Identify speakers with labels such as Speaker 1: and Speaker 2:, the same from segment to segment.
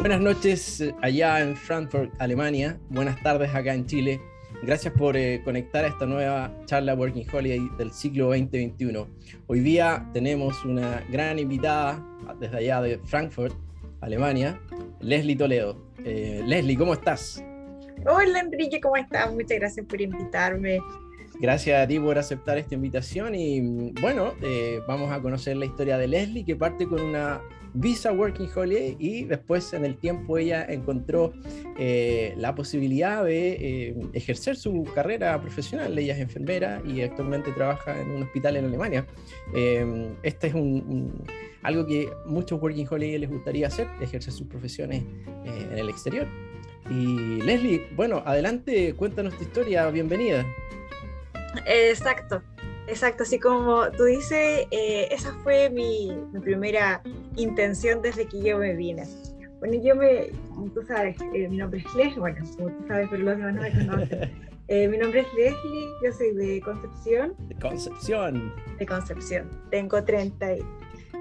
Speaker 1: Buenas noches eh, allá en Frankfurt, Alemania. Buenas tardes acá en Chile. Gracias por eh, conectar a esta nueva charla Working Holiday del ciclo 2021. Hoy día tenemos una gran invitada desde allá de Frankfurt, Alemania, Leslie Toledo. Eh, Leslie, ¿cómo estás?
Speaker 2: Hola Enrique, ¿cómo estás? Muchas gracias por invitarme.
Speaker 1: Gracias a ti por aceptar esta invitación y bueno, eh, vamos a conocer la historia de Leslie que parte con una visa Working Holiday y después en el tiempo ella encontró eh, la posibilidad de eh, ejercer su carrera profesional. Ella es enfermera y actualmente trabaja en un hospital en Alemania. este es algo que muchos Working Holiday les gustaría hacer, ejercer sus profesiones en el exterior. Y Leslie, bueno, adelante, cuéntanos tu historia, bienvenida.
Speaker 2: Exacto, exacto. Así como tú dices, eh, esa fue mi, primera intención desde que yo me vine. Bueno, yo me, tú sabes, eh, mi nombre es Leslie, bueno, como tú sabes, pero los demás no me conocen. Eh, mi nombre es Leslie, yo soy de Concepción.
Speaker 1: De Concepción.
Speaker 2: De Concepción. Tengo 30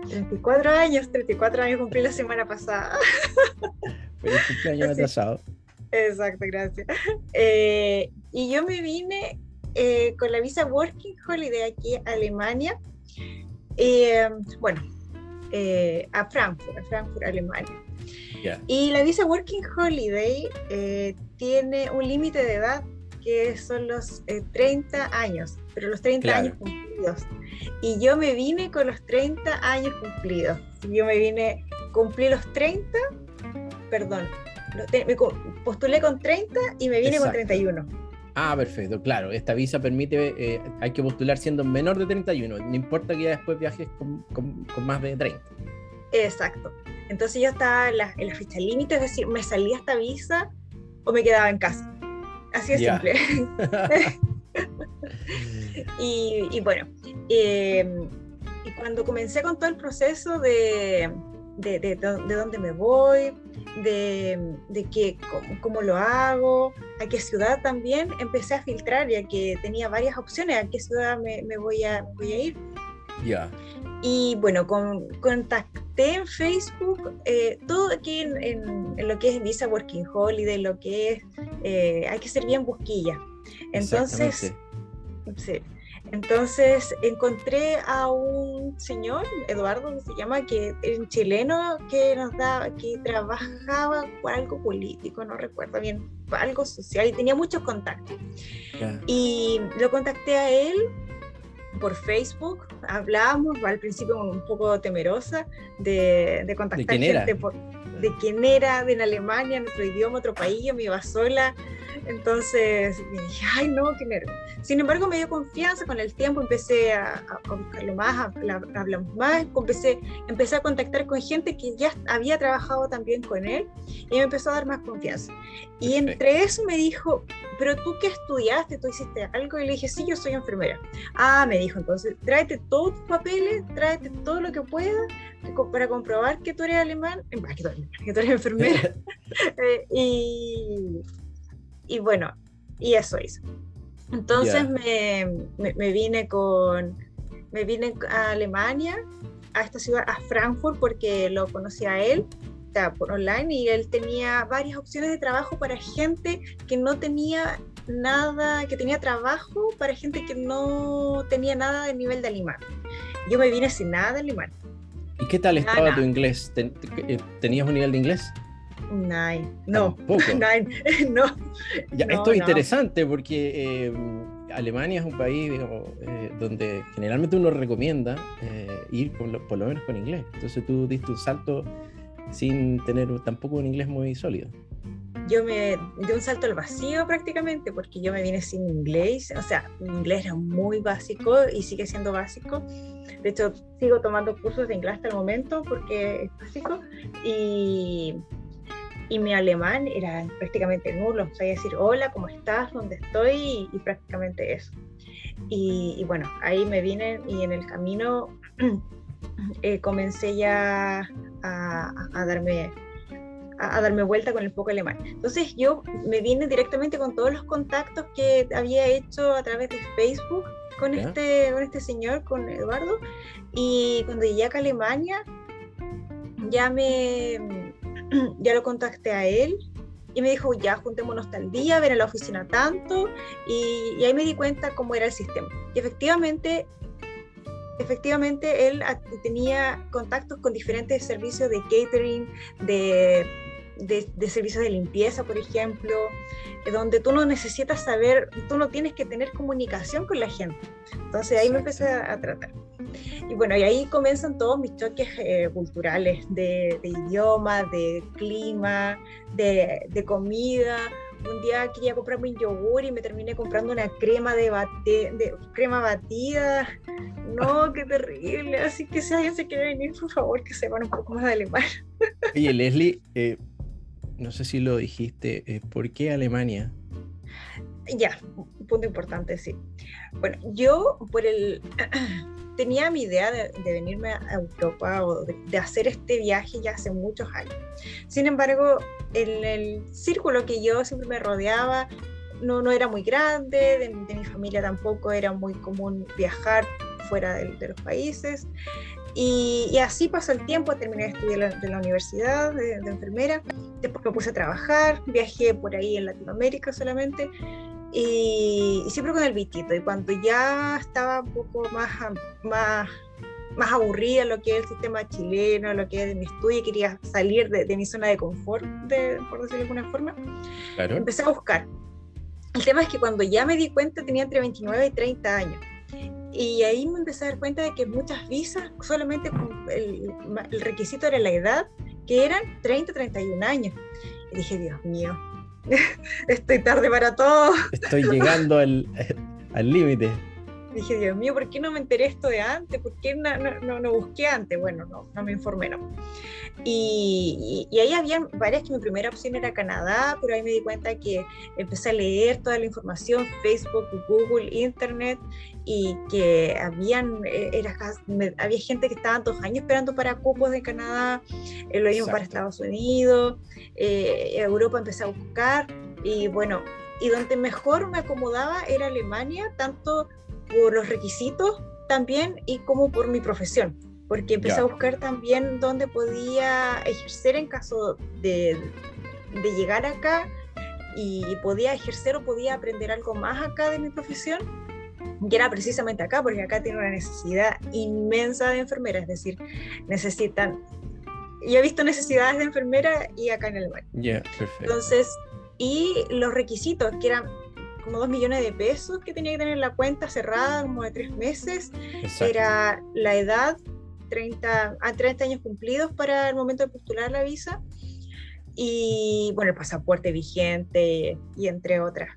Speaker 2: 34 años, 34 años cumplí la semana pasada.
Speaker 1: Feliz cumpleaños atrasado.
Speaker 2: Exacto, gracias. y yo me vine eh, con la visa Working Holiday aquí a Alemania. Eh, bueno, eh, a Frankfurt, a Frankfurt, Alemania. Y la visa Working Holiday tiene un límite de edad que son los 30 años, pero los 30 años cumplidos. Y yo me vine con los 30 años cumplidos. Yo me vine, cumplí los 30, perdón, me postulé con 30 y me vine con 31.
Speaker 1: Ah, perfecto, claro. Esta visa permite, eh, hay que postular siendo menor de 31, no importa que ya después viajes con, más de 30.
Speaker 2: Exacto. Entonces yo estaba en la, en la fecha límite, es decir, me salía esta visa o me quedaba en casa. Así de simple. y, bueno, em, y cuando comencé con todo el proceso de, de, de, de dónde me voy, de, de que, cómo, lo hago, a qué ciudad también, empecé a filtrar ya que tenía varias opciones, a qué ciudad me, me voy, a, voy a ir.
Speaker 1: Ya.
Speaker 2: Y bueno, con, contacté en Facebook eh, todo aquí en, en, lo que es Visa Working Holiday, lo que es, eh, hay que ser bien busquilla. Entonces, sí. Entonces encontré a un señor, Eduardo, que se llama, que es un chileno que nos da, que trabajaba por algo político, no recuerdo bien, algo social y tenía muchos contactos. Y lo contacté a él por Facebook, hablamos, al principio un poco temerosa de, de contactar
Speaker 1: ¿De
Speaker 2: gente por, de quién era, de en Alemania, nuestro idioma, otro país, yo me iba sola. Entonces me dije, ay no, qué nervio. Sin embargo, me dio confianza, con el tiempo empecé a, a buscarlo más, a, hablamos más, empecé, empecé a contactar con gente que ya había trabajado también con él y me empezó a dar más confianza. Y entre eso me dijo, pero tú qué estudiaste, tú hiciste algo y le dije, sí, yo soy enfermera. Ah, me dijo, entonces tráete todos tus papeles, tráete todo lo que puedas para comprobar que tú eres alemán, que tú eres, que tú eres enfermera. Eh, y, y bueno, y eso hizo. Entonces me, me, vine con, me vine a Alemania, a esta ciudad, a Frankfurt, porque lo conocí a él por online y él tenía varias opciones de trabajo para gente que no tenía nada, que tenía trabajo para gente que no tenía nada de nivel de alemán. Yo me vine sin nada de alemán.
Speaker 1: ¿Y qué tal estaba tu inglés? Eh, ¿Tenías un nivel de inglés?
Speaker 2: Nine. No. Nine. no.
Speaker 1: esto es interesante porque eh, Alemania es un país eh, donde generalmente uno recomienda ir por lo, por lo, menos con inglés. Entonces tú diste un salto sin tener tampoco un inglés muy sólido.
Speaker 2: Yo me di un salto al vacío prácticamente porque yo me vine sin inglés, o sea, mi inglés era muy básico y sigue siendo básico. De hecho, sigo tomando cursos de inglés hasta el momento porque es básico y, y mi alemán era prácticamente nulo. Sabía decir hola, ¿cómo estás? ¿Dónde estoy? Y, prácticamente eso. Y, y, bueno, ahí me vine y en el camino eh, comencé ya a, a, darme a, darme vuelta con el poco alemán. Entonces yo me vine directamente con todos los contactos que había hecho a través de Facebook con, este, con este señor, con Eduardo, y cuando llegué acá a Alemania, ya me, ya lo contacté a él y me dijo, ya, juntémonos tal día, ven a la oficina tanto, y, y, ahí me di cuenta cómo era el sistema. Y efectivamente, efectivamente él tenía contactos con diferentes servicios de catering, de de, servicios de limpieza, por ejemplo, eh, donde tú no necesitas saber, tú no tienes que tener comunicación con la gente. Entonces ahí me empecé a, tratar. Y bueno, y ahí comienzan todos mis choques eh, culturales de, idioma, de clima, de, de, comida. Un día quería comprarme un yogur y me terminé comprando una crema de, bate, de crema batida. No, qué terrible. Así que si alguien se quiere venir, por favor, que sepan un poco más de alemán.
Speaker 1: Oye, Leslie, eh, no sé si lo dijiste, eh, ¿por qué Alemania?
Speaker 2: Ya, un punto importante, sí. Bueno, yo por el tenía mi idea de, venirme a Europa o de, hacer este viaje ya hace muchos años. Sin embargo, en el círculo que yo siempre me rodeaba no, no era muy grande, de, mi familia tampoco era muy común viajar fuera de los países. Y, así pasó el tiempo, terminé de estudiar de la universidad de, enfermera, después me puse a trabajar, viajé por ahí en Latinoamérica solamente y, siempre con el bichito. Y cuando ya estaba un poco más, más, más aburrida lo que es el sistema chileno, lo que es de mi estudio, y quería salir de, mi zona de confort, de, por decirlo de alguna forma, empecé a buscar. El tema es que cuando ya me di cuenta tenía entre 29 y 30 años. Y ahí me empecé a dar cuenta de que muchas visas, solamente el, el requisito era la edad, que eran 30, 31 años. Y dije, Dios mío, estoy tarde para todo.
Speaker 1: Estoy llegando al límite.
Speaker 2: Dije, Dios mío, ¿por qué no me enteré esto de antes? ¿Por qué no, no, no busqué antes? Bueno, no, no me informé, no. Y, y, ahí había varias que mi primera opción era Canadá, pero ahí me di cuenta que empecé a leer toda la información, Facebook, Google, Internet, y que habían, eh, era, había gente que estaba dos años esperando para cupos de Canadá, eh, lo mismo para Estados Unidos, eh, Europa empecé a buscar, y bueno, y donde mejor me acomodaba era Alemania, tanto por los requisitos también y como por mi profesión porque empecé a buscar también dónde podía ejercer en caso de, de, llegar acá y podía ejercer o podía aprender algo más acá de mi profesión. Y era precisamente acá, porque acá tiene una necesidad inmensa de enfermeras, es decir, necesitan... Yo he visto necesidades de enfermera y acá en el baño.
Speaker 1: Yeah, perfecto.
Speaker 2: Entonces, y los requisitos, que eran como dos millones de pesos que tenía que tener la cuenta cerrada, como de tres meses, era la edad 30, a 30 años cumplidos para el momento de postular la visa. Y bueno, el pasaporte vigente y entre otras,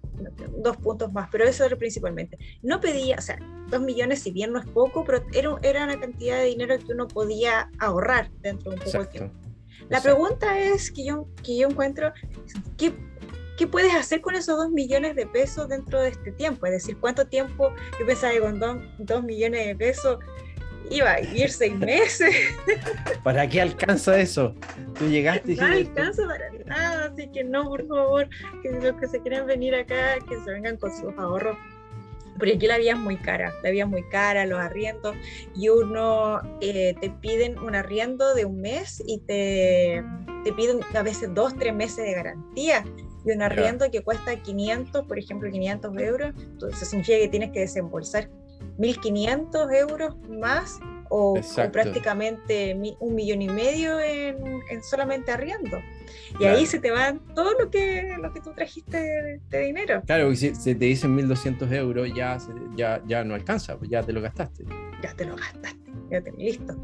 Speaker 2: dos puntos más, pero eso era principalmente. No pedía, o sea, dos millones si bien no es poco, pero era, era una cantidad de dinero que uno podía ahorrar dentro de un poco de tiempo. La pregunta es que yo, que yo encuentro, ¿qué, ¿qué puedes hacer con esos dos millones de pesos dentro de este tiempo? Es decir, ¿cuánto tiempo, yo pensaba que con dos, dos millones de pesos iba a ir seis meses.
Speaker 1: ¿Para qué alcanza eso? Tú llegaste y
Speaker 2: No alcanza para nada, así que no, por favor, que los que se quieren venir acá, que se vengan con sus ahorros. Porque aquí la vida es muy cara, la vida es muy cara, los arriendos, y uno eh, te piden un arriendo de un mes y te, te piden a veces dos, tres meses de garantía y un arriendo que cuesta 500, por ejemplo, 500 euros, entonces significa que tienes que desembolsar 1.500 euros más o, prácticamente un millón y medio en, solamente arriendo. Y ahí se te va todo lo que, lo que tú trajiste de, dinero.
Speaker 1: Claro, si, te dicen 1.200 euros, ya, ya, ya no alcanza, pues ya te lo gastaste.
Speaker 2: Ya te lo gastaste, ya te listo.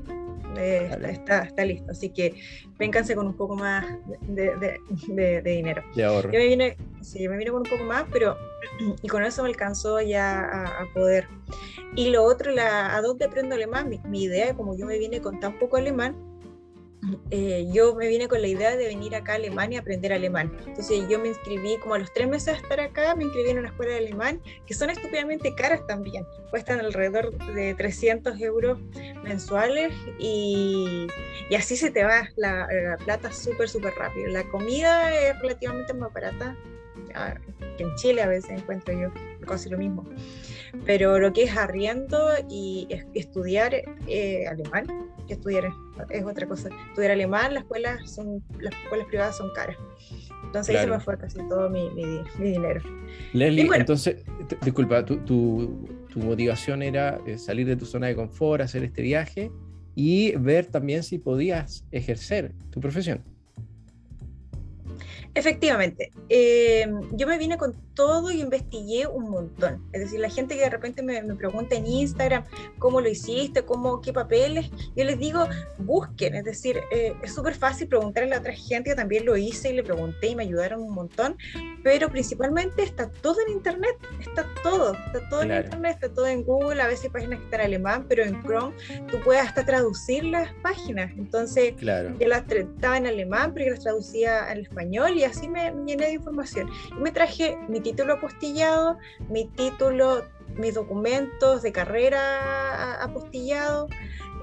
Speaker 2: Eh, está, está, listo. Así que vénganse con un poco más de, de, de dinero.
Speaker 1: De ahorro.
Speaker 2: Yo me vine, sí, me vine con un poco más, pero y con eso me alcanzó ya a, poder. Y lo otro, la, ¿a dónde aprendo alemán? Mi, mi idea, como yo me vine con tan poco alemán, eh, yo me vine con la idea de venir acá a Alemania a aprender alemán. Entonces yo me inscribí como a los tres meses de estar acá, me inscribí en una escuela de alemán, que son estúpidamente caras también. Cuestan alrededor de 300 euros mensuales y, y así se te va la, la plata súper, súper rápido. La comida es relativamente más barata que en Chile a veces encuentro yo casi lo mismo. Pero lo que es arriendo y estudiar eh, alemán, que estudiar es, otra cosa. Estudiar alemán, las escuelas, son, las escuelas privadas son caras. Entonces ahí se me fue casi todo mi, mi, dinero.
Speaker 1: Leslie, entonces, disculpa, tu, tu, tu, motivación era eh, salir de tu zona de confort, hacer este viaje y ver también si podías ejercer tu profesión.
Speaker 2: Efectivamente, eh, yo me vine con todo y investigué un montón. Es decir, la gente que de repente me, pregunta en Instagram cómo lo hiciste, cómo, qué papeles, yo les digo, busquen. Es decir, eh, es súper fácil preguntarle a otra gente, yo también lo hice y le pregunté y me ayudaron un montón, pero principalmente está todo en Internet, está todo, está todo en Internet, está todo en Google, a veces hay páginas que están en alemán, pero en Chrome tú puedes hasta traducir las páginas. Entonces, claro. yo las estaba en alemán, pero yo las traducía al español y así me, llené de información. Y me traje mi título apostillado, mi título, mis documentos de carrera apostillado,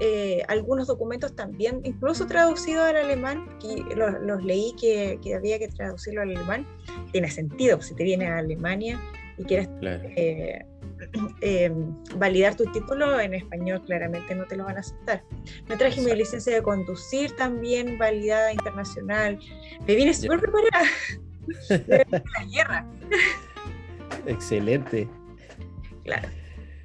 Speaker 2: eh, algunos documentos también, incluso traducidos al alemán, que los, leí que, que, había que traducirlo al alemán. Tiene sentido, si te vienes a Alemania y quieres eh, eh, validar tu título en español, claramente no te lo van a aceptar. Me traje mi licencia de conducir también, validada internacional. Me vine súper preparada. la guerra.
Speaker 1: Excelente.
Speaker 2: Claro.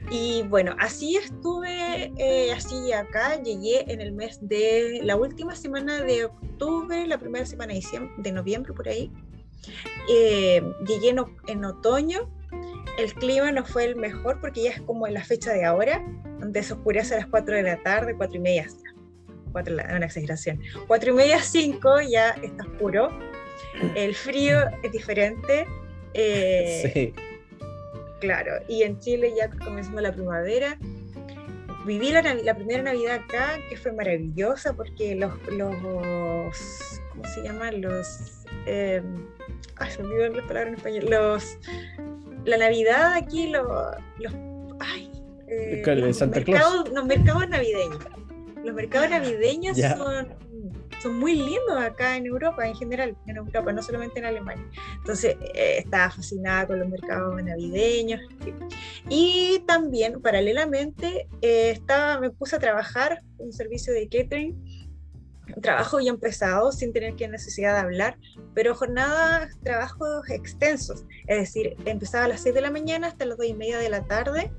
Speaker 2: Y bueno, así estuve, eh, así acá, llegué en el mes de la última semana de octubre, la primera semana de, de noviembre, por ahí. Eh, llegué en, en, otoño, el clima no fue el mejor porque ya es como en la fecha de ahora, donde se oscurece a las 4 de la tarde, 4 y media, 4, una exageración, 4 y media, 5 ya está oscuro, el frío es diferente. Eh, sí Claro, y en Chile ya comenzó la primavera. Viví la, primera Navidad acá, que fue maravillosa porque los, los ¿cómo se llaman? Los, eh, ay, se me las palabras en español, los, la Navidad aquí, los, los ay,
Speaker 1: eh, los,
Speaker 2: mercados, los mercados navideños. Los mercados navideños son son muy lindos acá en Europa, en general, en Europa, no solamente en Alemania. Entonces, eh, estaba fascinada con los mercados navideños. Y también, paralelamente, eh, estaba, me puse a trabajar en un servicio de catering trabajo ya empezado sin tener que necesidad de hablar, pero jornadas, trabajos extensos, es decir, empezaba a las 6 de la mañana hasta las 2 y media de la tarde,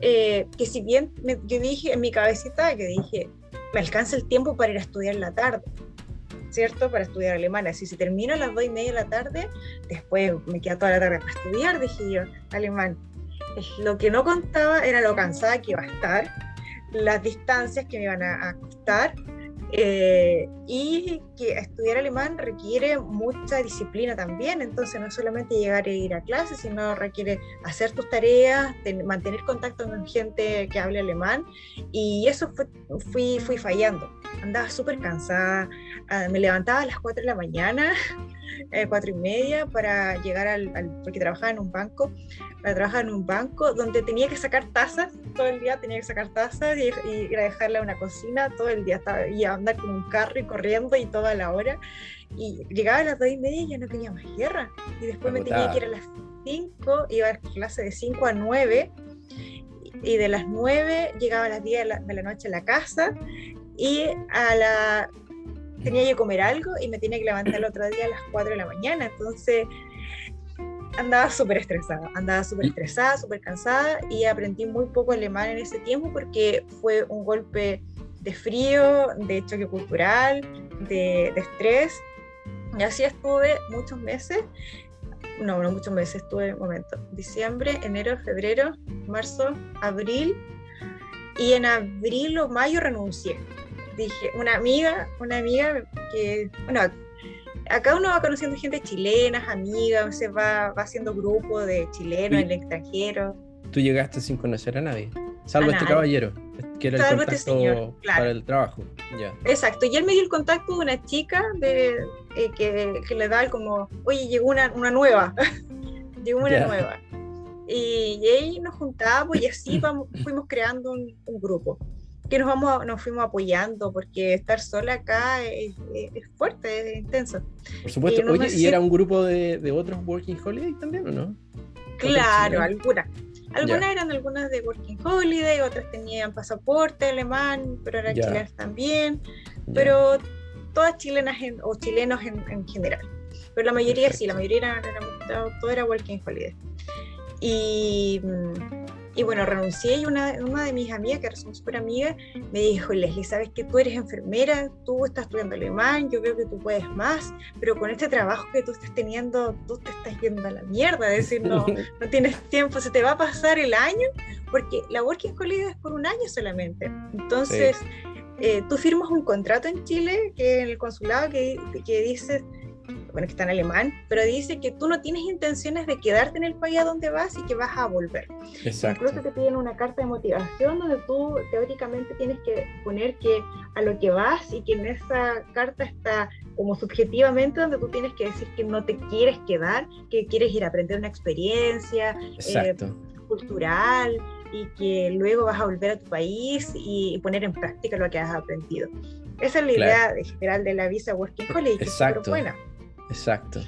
Speaker 2: eh, que si bien me, yo dije en mi cabecita que dije, me alcanza el tiempo para ir a estudiar la tarde, ¿cierto? Para estudiar alemán. Así, si termino a las dos y media de la tarde, después me queda toda la tarde para estudiar, dije yo, alemán. Lo que no contaba era lo cansada que iba a estar, las distancias que me iban a, costar, eh, y que estudiar alemán requiere mucha disciplina también, entonces no solamente llegar e ir a clases, sino requiere hacer tus tareas, mantener contacto con gente que hable alemán, y eso fui, fui fallando. Andaba súper cansada, ah, me levantaba a las 4 de la mañana, eh, cuatro y media para llegar al, porque trabajaba en un banco, para trabajar en un banco donde tenía que sacar tazas todo el día, tenía que sacar tazas y, ir a dejarla a una cocina todo el día, estaba, y andar con un carro y corriendo y toda la hora. Y llegaba a las dos y media y ya no tenía más guerra. Y después me tenía que ir a las 5, iba a clase de 5 a 9 y de las 9 llegaba a las 10 de la, de la, noche a la casa y a la tenía que comer algo y me tenía que levantar el otro día a las 4 de la mañana. Entonces andaba súper estresada, andaba súper estresada, súper cansada y aprendí muy poco alemán en ese tiempo porque fue un golpe de frío, de choque cultural, de, de estrés. Y así estuve muchos meses, no, no muchos meses, estuve, un momento, diciembre, enero, febrero, marzo, abril, y en abril o mayo renuncié. Dije, una amiga, una amiga que, bueno, acá uno va conociendo gente chilena, amigas, se va, va haciendo grupo de chilenos en el extranjero.
Speaker 1: Tú llegaste sin conocer a nadie, salvo este caballero, que era el este contacto para el trabajo.
Speaker 2: Exacto, y él me dio el contacto de una chica de, eh, que, que, le da como, oye, llegó una, una nueva, llegó una nueva. Y, ahí nos juntábamos y así vamos, fuimos creando un, un grupo. que nos, vamos, nos fuimos apoyando, porque estar sola acá es, fuerte, es intenso.
Speaker 1: Por supuesto, oye, ¿y era un grupo de, de, otros Working Holiday también o no?
Speaker 2: Claro, algunas. Eran algunas de Working Holiday, otras tenían pasaporte alemán, pero eran chilenas también, pero todas chilenas o chilenos en, general. Pero la mayoría sí, la mayoría eran, todo era Working Holiday. Y mm, y bueno, renuncié y una, una de mis amigas, que son súper amigas, me dijo, Leslie, sabes que tú eres enfermera, tú estás estudiando alemán, yo veo que tú puedes más, pero con este trabajo que tú estás teniendo, tú te estás yendo a la mierda, es decir, no, no tienes tiempo, se te va a pasar el año, porque la Working Holiday es por un año solamente. Entonces, eh, tú firmas un contrato en Chile, que en el consulado, que, que dices bueno, que está en alemán, pero dice que tú no tienes intenciones de quedarte en el país a donde vas y que vas a volver. Exacto. Incluso te piden una carta de motivación donde tú teóricamente tienes que poner que a lo que vas y que en esa carta está como subjetivamente donde tú tienes que decir que no te quieres quedar, que quieres ir a aprender una experiencia eh, cultural y que luego vas a volver a tu país y poner en práctica lo que has aprendido. Esa es la idea general de la visa Working Holiday, que es buena.
Speaker 1: Exacto.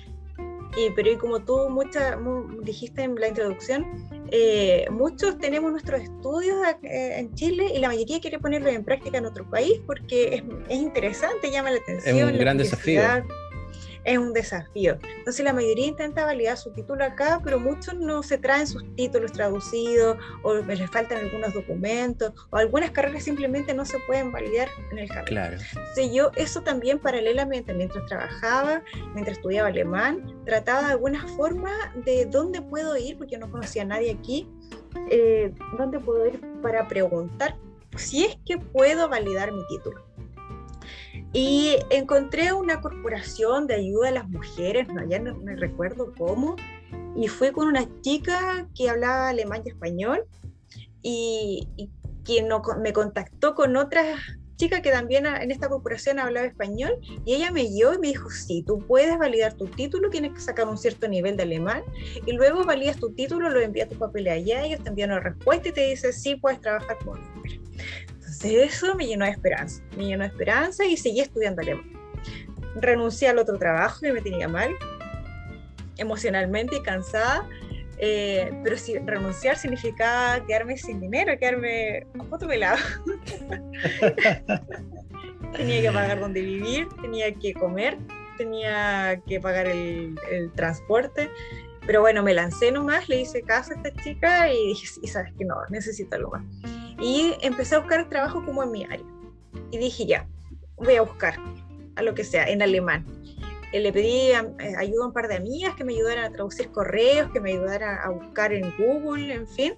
Speaker 2: Y, pero y como tú mucha, dijiste en la introducción, eh, muchos tenemos nuestros estudios eh, en Chile y la mayoría quiere ponerlos en práctica en otro país porque es, es interesante, llama la atención.
Speaker 1: Es un gran desafío
Speaker 2: es un desafío. Entonces la mayoría intenta validar su título acá, pero muchos no se traen sus títulos traducidos o les faltan algunos documentos o algunas carreras simplemente no se pueden validar en el camino.
Speaker 1: Claro.
Speaker 2: Entonces yo eso también paralelamente, mientras trabajaba, mientras estudiaba alemán, trataba de alguna forma de dónde puedo ir, porque no conocía a nadie aquí, eh, dónde puedo ir para preguntar si es que puedo validar mi título. Y encontré una corporación de ayuda a las mujeres, no, ya no recuerdo cómo, y fui con una chica que hablaba alemán y español, y, y no, me contactó con otra chica que también en esta corporación hablaba español, y ella me guió y me dijo, sí, tú puedes validar tu título, tienes que sacar un cierto nivel de alemán, y luego validas tu título, lo envías tu papel allá, ellos te envían una respuesta y te dicen, sí, puedes trabajar con mujer eso me llenó de esperanza, me llenó de esperanza y seguí estudiando alemán. Renuncié al otro trabajo que me tenía mal, emocionalmente y cansada, eh, pero si renunciar significaba quedarme sin dinero, quedarme a foto pelado. tenía que pagar donde vivir, tenía que comer, tenía que pagar el, el, transporte. Pero bueno, me lancé nomás, le hice caso a esta chica y dije, sabes que no, necesito algo más. Y empecé a buscar trabajo como en mi área. Y dije, ya, voy a buscar a lo que sea, en alemán. Eh, le pedí eh, ayuda a un par de amigas que me ayudaran a traducir correos, que me ayudaran a buscar en Google, en fin.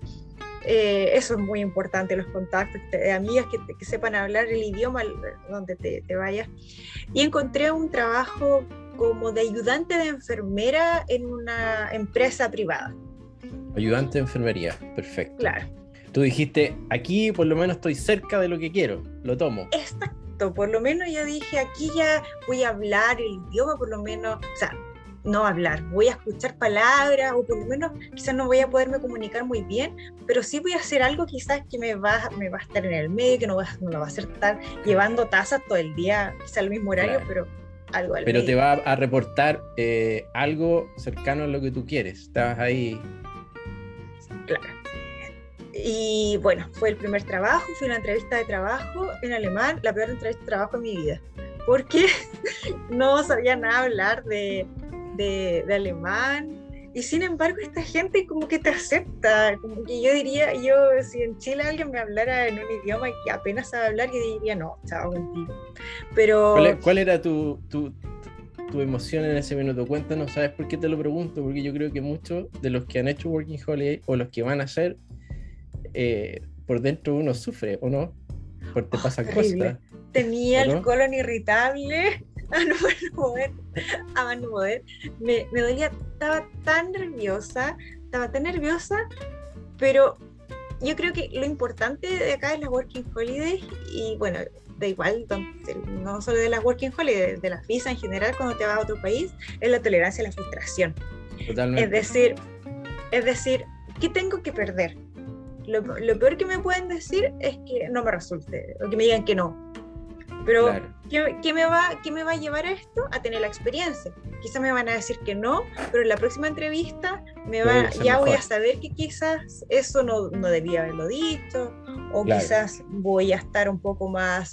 Speaker 2: Eh, eso es muy importante, los contactos de amigas que, que, sepan hablar el idioma donde te, te, vayas. Y encontré un trabajo como de ayudante de enfermera en una empresa privada.
Speaker 1: Ayudante de enfermería, perfecto.
Speaker 2: Claro
Speaker 1: tú dijiste, aquí por lo menos estoy cerca de lo que quiero, lo tomo.
Speaker 2: Exacto, por lo menos yo dije, aquí ya voy a hablar el idioma, por lo menos, o sea, no hablar, voy a escuchar palabras o por lo menos quizás no voy a poderme comunicar muy bien, pero sí voy a hacer algo quizás que me va, me va a estar en el medio, que no va, no va a hacer estar llevando tazas todo el día, quizás al mismo horario, pero algo al
Speaker 1: Pero te va a reportar eh, algo cercano a lo que tú quieres, estás ahí.
Speaker 2: Claro. Y bueno, fue el primer trabajo, fue una entrevista de trabajo en alemán, la peor entrevista de trabajo en mi vida, porque no sabía nada hablar de, de, alemán. Y sin embargo, esta gente como que te acepta, como que yo diría, yo si en Chile alguien me hablara en un idioma que apenas sabe hablar, yo diría, no, chao, contigo. Pero...
Speaker 1: ¿Cuál, era tu, tu, tu emoción en ese minuto? Cuéntanos, ¿sabes por qué te lo pregunto? Porque yo creo que muchos de los que han hecho Working Holiday o los que van a hacer eh, por dentro uno sufre, ¿o no? Porque te oh, pasa cosas.
Speaker 2: Tenía el colon irritable a no poder, a no poder. Me, me dolía, estaba tan nerviosa, estaba tan nerviosa, pero yo creo que lo importante de acá es la Working Holiday y bueno, da igual, no solo de las Working Holiday, de las visas en general cuando te vas a otro país, es la tolerancia a la frustración.
Speaker 1: Totalmente.
Speaker 2: Es decir, es decir, ¿qué tengo que perder? Lo, lo, peor que me pueden decir es que no me resulte, o que me digan que no. Pero, ¿qué, ¿qué, me va, ¿qué me va a llevar a esto? A tener la experiencia. Quizás me van a decir que no, pero en la próxima entrevista me va, ya voy a saber que quizás eso no, no debía haberlo dicho, o quizás voy a estar un poco más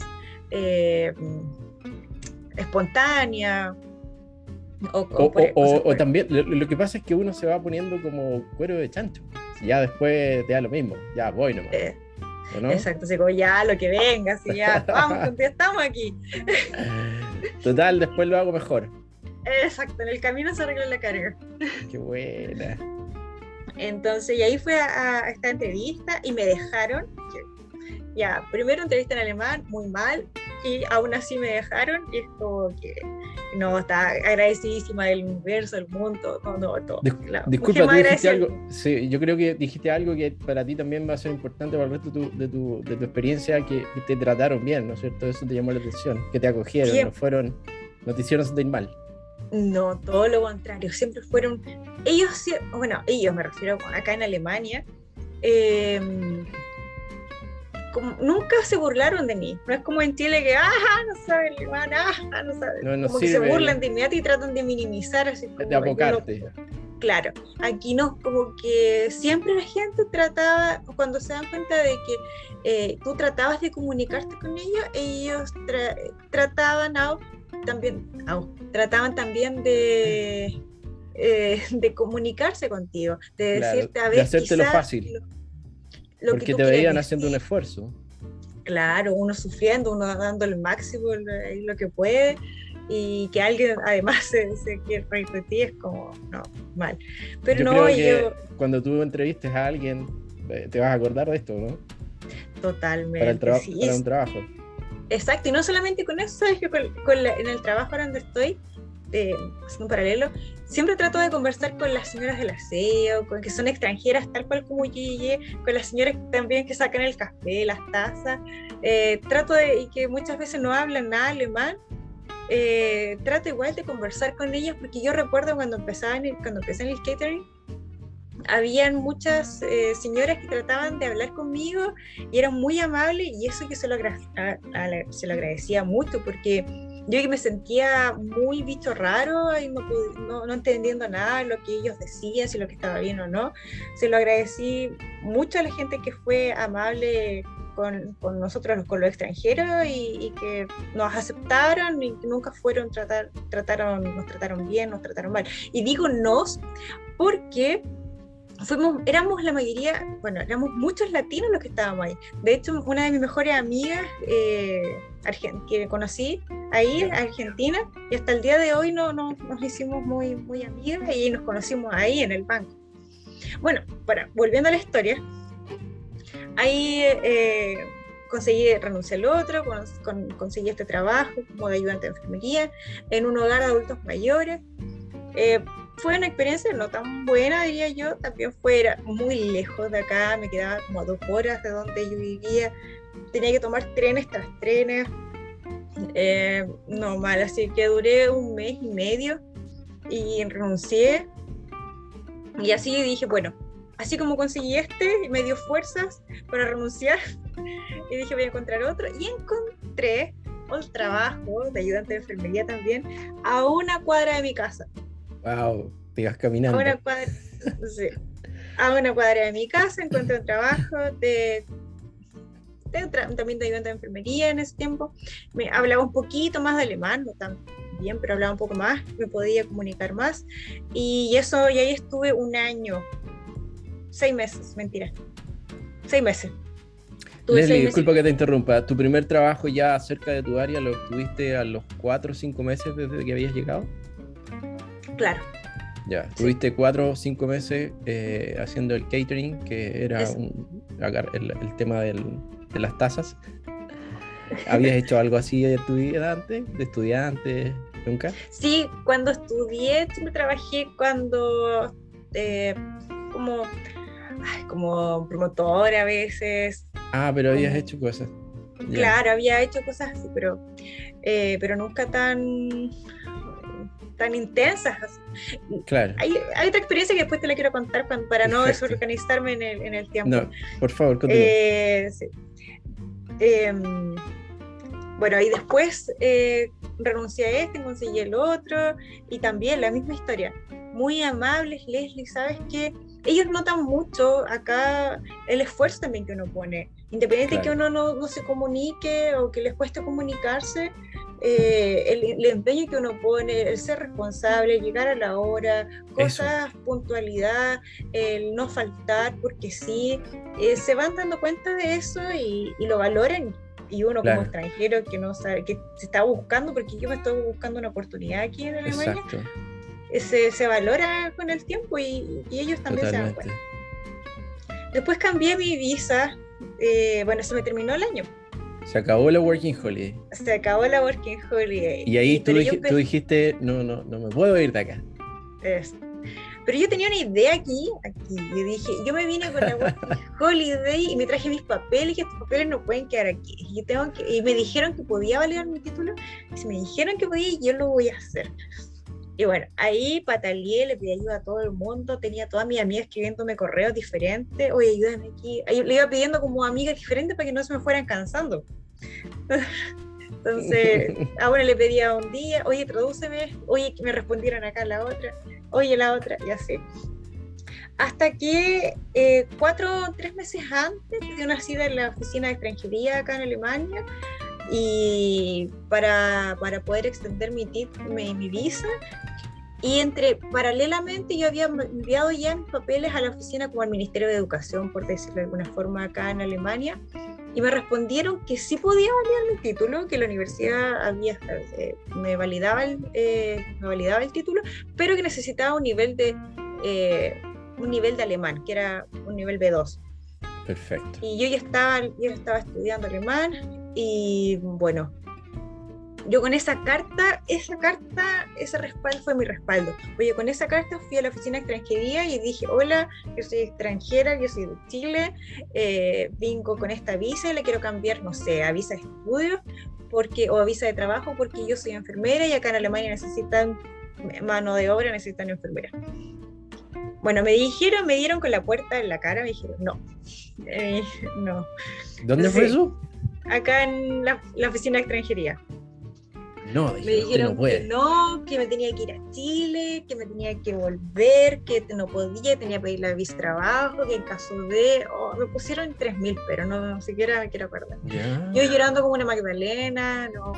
Speaker 2: eh, espontánea.
Speaker 1: O, o, o también lo, lo, que pasa es que uno se va poniendo como cuero de chancho. Ya después te da lo mismo, ya voy nomás. Eh,
Speaker 2: Exacto, así como ya lo que venga, así ya, vamos, estamos aquí.
Speaker 1: Total, después lo hago mejor.
Speaker 2: Exacto, en el camino se arregla la carga.
Speaker 1: Qué buena.
Speaker 2: Entonces, y ahí fue a, esta entrevista y me dejaron, ya, primero entrevista en alemán, muy mal, y aún así me dejaron, y es como que no, está agradecidísima del universo, del mundo, todo, todo.
Speaker 1: disculpa, tú dijiste algo, sí, yo creo que dijiste algo que para ti también va a ser importante para el resto de tu, de tu, de tu experiencia, que, te trataron bien, ¿no es cierto? Eso te llamó la atención, que te acogieron, no fueron, no te hicieron sentir mal.
Speaker 2: No, todo lo contrario, siempre fueron, ellos, bueno, ellos me refiero acá en Alemania, eh, nunca se burlaron de mí. No es como en Chile que, ah, no sabe alemán, ah, no sabe. como que se burlan de inmediato y tratan de minimizar. Así como,
Speaker 1: de abocarte.
Speaker 2: claro, aquí no, como que siempre la gente trataba, cuando se dan cuenta de que eh, tú tratabas de comunicarte con ellos, ellos trataban también, trataban también de, eh, de comunicarse contigo, de decirte a ver.
Speaker 1: De lo fácil porque te veían haciendo un esfuerzo.
Speaker 2: Claro, uno sufriendo, uno dando el máximo lo que puede y que alguien además se, se quiera reír de ti es como, no, mal. Pero no, yo...
Speaker 1: Cuando tú entrevistes a alguien, eh, te vas a acordar de esto, ¿no?
Speaker 2: Totalmente.
Speaker 1: Para, el para un trabajo.
Speaker 2: Exacto, y no solamente con eso, sabes que en el trabajo donde estoy, eh, haciendo un paralelo, siempre trato de conversar con las señoras del aseo, con que son extranjeras, tal cual como llegué, con las señoras también que sacan el café, las tazas. Eh, trato de, y que muchas veces no hablan nada alemán, eh, trato igual de conversar con ellas, porque yo recuerdo cuando, empezaban, cuando empecé en el catering, habían muchas eh, señoras que trataban de hablar conmigo y eran muy amables y eso que se lo, se lo agradecía mucho porque yo me sentía muy bicho raro y no, no, entendiendo nada lo que ellos decían, si lo que estaba bien o no. Se lo agradecí mucho a la gente que fue amable con, con nosotros, con los extranjeros y, que nos aceptaron y nunca fueron tratar, trataron, nos trataron bien, nos trataron mal. Y digo nos porque fuimos, éramos la mayoría, bueno, éramos muchos latinos los que estábamos ahí. De hecho, una de mis mejores amigas eh, que conocí ahí, Argentina, y hasta el día de hoy no, no, nos hicimos muy, muy amigas y nos conocimos ahí en el banco. Bueno, para, volviendo a la historia, ahí eh, conseguí renunciar al otro, conseguí este trabajo como de ayudante de enfermería en un hogar de adultos mayores. Eh, fue una experiencia no tan buena, diría yo. También fue muy lejos de acá, me quedaba como a dos horas de donde yo vivía. Tenía que tomar trenes tras trenes. Eh, no mal, así que duré un mes y medio y renuncié. Y así dije, bueno, así como conseguí este, me dio fuerzas para renunciar. Y dije, voy a encontrar otro. Y encontré un trabajo de ayudante de enfermería también a una cuadra de mi casa.
Speaker 1: Wow, te ibas caminando.
Speaker 2: A una cuadra, sí. a una cuadra de mi casa encuentro un trabajo de, también de ayudante de enfermería en ese tiempo. Me hablaba un poquito más de alemán, no tan bien, pero hablaba un poco más, me podía comunicar más. Y eso, y ahí estuve un año, seis meses, mentira, seis meses.
Speaker 1: Leslie, disculpa que te interrumpa. ¿Tu primer trabajo ya cerca de tu área lo tuviste a los cuatro o cinco meses desde que habías llegado?
Speaker 2: Claro.
Speaker 1: Ya, tuviste cuatro o cinco meses eh, haciendo el catering, que era el, tema de las tasas. ¿Habías hecho algo así en tu vida antes, de estudiante? ¿Nunca?
Speaker 2: Sí, cuando estudié, me trabajé cuando eh, como, como promotora a veces.
Speaker 1: Ah, pero habías hecho cosas.
Speaker 2: Claro, había hecho cosas así, pero, eh, pero nunca tan tan intensas.
Speaker 1: Claro.
Speaker 2: Hay, hay, otra experiencia que después te la quiero contar para no desorganizarme en el, en el tiempo.
Speaker 1: No, por favor, continúa.
Speaker 2: Eh, sí. Em, bueno, y después eh, renuncié a este, conseguí el otro, y también la misma historia. Muy amables, Leslie, ¿sabes qué? Ellos notan mucho acá el esfuerzo también que uno pone. Independiente de que uno no, no, se comunique o que les cueste comunicarse, eh, el, empeño que uno pone, el ser responsable, llegar a la hora, cosas, puntualidad, el no faltar porque sí, eh, se van dando cuenta de eso y, lo valoran. Y uno como extranjero que no sabe, que se está buscando, porque yo me estoy buscando una oportunidad aquí en Alemania, se, se, valora con el tiempo y, y ellos también se dan cuenta. Después cambié mi visa, eh, bueno, se me terminó el año
Speaker 1: se acabó la Working Holiday.
Speaker 2: Se acabó la Working Holiday.
Speaker 1: Y ahí tú, tú, dijiste, no, no, no me puedo ir de acá.
Speaker 2: Pero yo tenía una idea aquí, aquí. Yo dije, yo me vine con la Working Holiday y me traje mis papeles y estos papeles no pueden quedar aquí. Y, tengo que, y me dijeron que podía validar mi título. Y si me dijeron que podía, yo lo voy a hacer. Y bueno, ahí pataleé, le pedí ayuda a todo el mundo, tenía todas mis amigas escribiéndome correos diferentes, oye, ayúdame aquí. Le iba pidiendo como amigas diferentes para que no se me fueran cansando. Entonces, ah, bueno, le pedía un día, oye, tradúceme, oye, que me respondieran acá la otra, oye, la otra, y así. Hasta que eh, cuatro o tres meses antes de una cita en la oficina de extranjería acá en Alemania, y para, para poder extender mi, mi, mi, visa. Y entre, paralelamente yo había enviado ya mis papeles a la oficina como al Ministerio de Educación, por decirlo de alguna forma, acá en Alemania, y me respondieron que sí podía validar mi título, que la universidad había, eh, me, validaba el, eh, me validaba el título, pero que necesitaba un nivel de, eh, un nivel de alemán, que era un nivel B2.
Speaker 1: Perfecto.
Speaker 2: Y yo ya estaba, yo estaba estudiando alemán y bueno, yo con esa carta, esa carta, ese respaldo fue mi respaldo. Oye, con esa carta fui a la oficina de extranjería y dije, hola, yo soy extranjera, yo soy de Chile, eh, vengo con esta visa y le quiero cambiar, no sé, a visa de estudio porque, o a visa de trabajo porque yo soy enfermera y acá en Alemania necesitan mano de obra, necesitan enfermera. Bueno, me dijeron, me dieron con la puerta en la cara, me dijeron, no, eh, no.
Speaker 1: ¿Dónde fue eso?
Speaker 2: Acá en la, oficina de extranjería.
Speaker 1: No,
Speaker 2: me dijeron que no, que me tenía que ir a Chile, que me tenía que volver, que no podía, tenía que pedir la visa trabajo, que en caso de. Oh, me pusieron 3.000, pero no, siquiera me quiero acordar. Yo llorando como una Magdalena, no,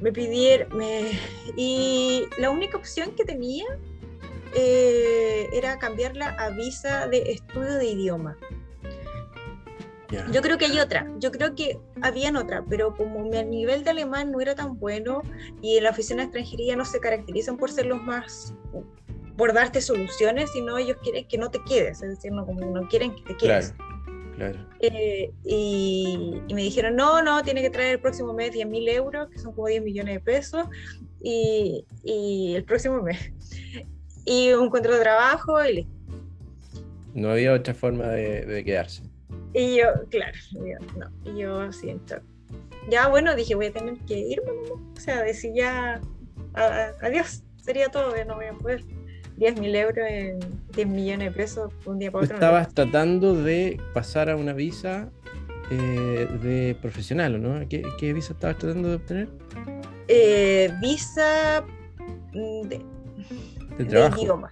Speaker 2: Me pidieron. Me, y la única opción que tenía eh, era cambiarla a visa de estudio de idioma. Yo creo que hay otra, yo creo que habían otra, pero como mi nivel de alemán no era tan bueno y en la oficina de extranjería no se caracterizan por ser los más, por darte soluciones, sino ellos quieren que no te quedes, es decir, no, como no quieren que te quedes.
Speaker 1: Claro.
Speaker 2: Eh, y, me dijeron, no, no, tiene que traer el próximo mes 10 mil euros, que son como 10 millones de pesos, y, y el próximo mes. Y un contrato de trabajo y listo.
Speaker 1: No había otra forma de, de quedarse.
Speaker 2: Y yo, claro, no, y yo siento. Ya bueno, dije, voy a tener que irme, o sea, decir ya, adiós, sería todo, ya no voy a poder. 10 mil euros en 10 millones de pesos un día para otro.
Speaker 1: estabas tratando de pasar a una visa eh, de profesional, ¿no? ¿Qué, ¿Qué, visa estabas tratando de obtener?
Speaker 2: Eh, visa de,
Speaker 1: de, trabajo.
Speaker 2: idioma.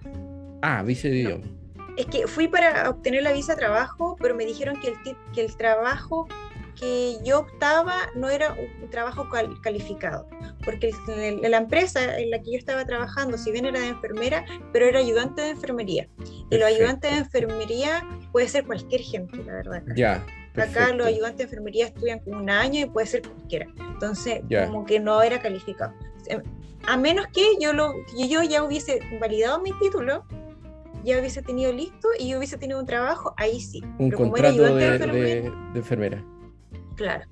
Speaker 1: Ah, visa de idioma
Speaker 2: es que fui para obtener la visa de trabajo, pero me dijeron que el, que el trabajo que yo optaba no era un trabajo calificado, porque la empresa en la que yo estaba trabajando, si bien era de enfermera, pero era ayudante de enfermería. Y los ayudantes de enfermería puede ser cualquier gente, la verdad.
Speaker 1: Ya.
Speaker 2: Acá los ayudantes de enfermería estudian como un año y puede ser cualquiera. Entonces, como que no era calificado. A menos que yo, lo, yo ya hubiese validado mi título, ya hubiese tenido listo y hubiese tenido un trabajo, ahí sí.
Speaker 1: Un contrato de, enfermera,
Speaker 2: Claro.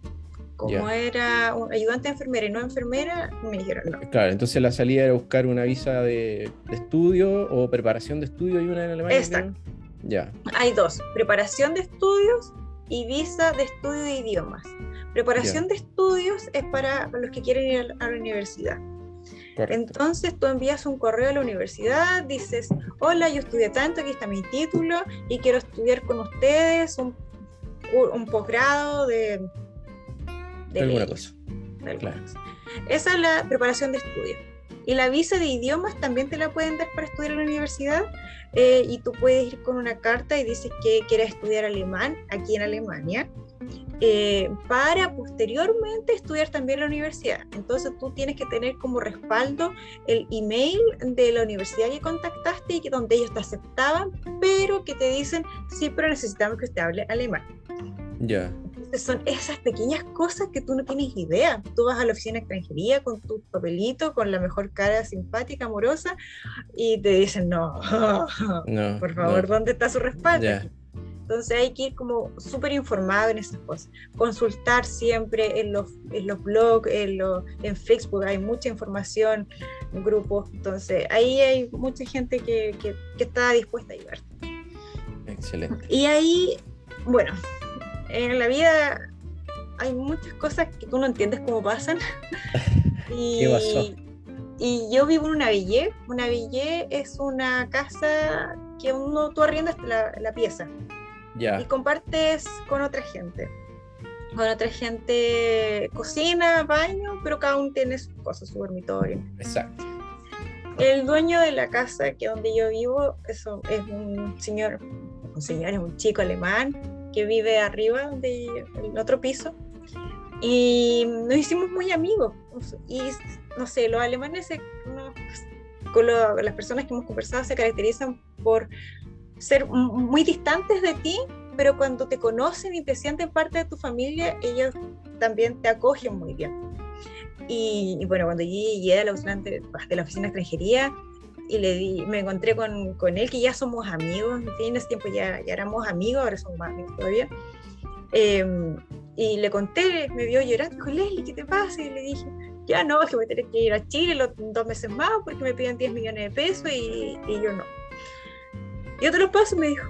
Speaker 2: Como era un ayudante de enfermera y no enfermera, me dijeron no.
Speaker 1: Claro, entonces la salida era buscar una visa de, estudio o preparación de estudio y una en Alemania.
Speaker 2: Exacto.
Speaker 1: Ya.
Speaker 2: Hay dos, preparación de estudios y visa de estudio de idiomas. Preparación de estudios es para los que quieren ir a la universidad. Entonces tú envías un correo a la universidad, dices, hola, yo estudié tanto, aquí está mi título y quiero estudiar con ustedes un, un posgrado de,
Speaker 1: de alguna cosa.
Speaker 2: Esa es la preparación de estudio. Y la visa de idiomas también te la pueden dar para estudiar en la universidad. Eh, y tú puedes ir con una carta y dices que quieres estudiar alemán aquí en Alemania. Eh, para posteriormente estudiar también en la universidad. Entonces tú tienes que tener como respaldo el email de la universidad que contactaste y que donde ellos te aceptaban, pero que te dicen, sí, pero necesitamos que usted hable alemán.
Speaker 1: Ya.
Speaker 2: Son esas pequeñas cosas que tú no tienes idea. Tú vas a la oficina de extranjería con tu papelito, con la mejor cara simpática, amorosa, y te dicen, no, no por favor, ¿dónde está su respaldo? Entonces hay que ir como súper informado en esas cosas. Consultar siempre en los, en los blogs, en, en Facebook, hay mucha información, grupos. Entonces ahí hay mucha gente que, que, que está dispuesta a ayudarte.
Speaker 1: Excelente.
Speaker 2: Y ahí, bueno, en la vida hay muchas cosas que tú no entiendes cómo pasan. y,
Speaker 1: ¿Qué pasó?
Speaker 2: Y yo vivo en una villé. Una villé es una casa que uno tú arriendas la, la pieza y compartes con otra gente. Con otra gente cocina, baño, pero cada uno tiene sus cosas, su dormitorio.
Speaker 1: Exacto.
Speaker 2: El dueño de la casa que donde yo vivo eso, es un señor, un señor, es un chico alemán que vive arriba del otro piso. Y nos hicimos muy amigos. Y no sé, los alemanes, con las personas que hemos conversado, se caracterizan por ser muy distantes de ti, pero cuando te conocen y te sienten parte de tu familia, ellos también te acogen muy bien. Y, bueno, cuando llegué a la oficina de, la oficina de extranjería y le di, me encontré con, con, él, que ya somos amigos, en fin, ese tiempo ya, ya éramos amigos, ahora somos más amigos todavía. Em, y le conté, me vio llorando, dijo, Leslie, ¿qué te pasa? Y le dije, ya no, que voy a tener que ir a Chile los dos meses más porque me piden 10 millones de pesos y, y yo no yo te lo paso, me dijo.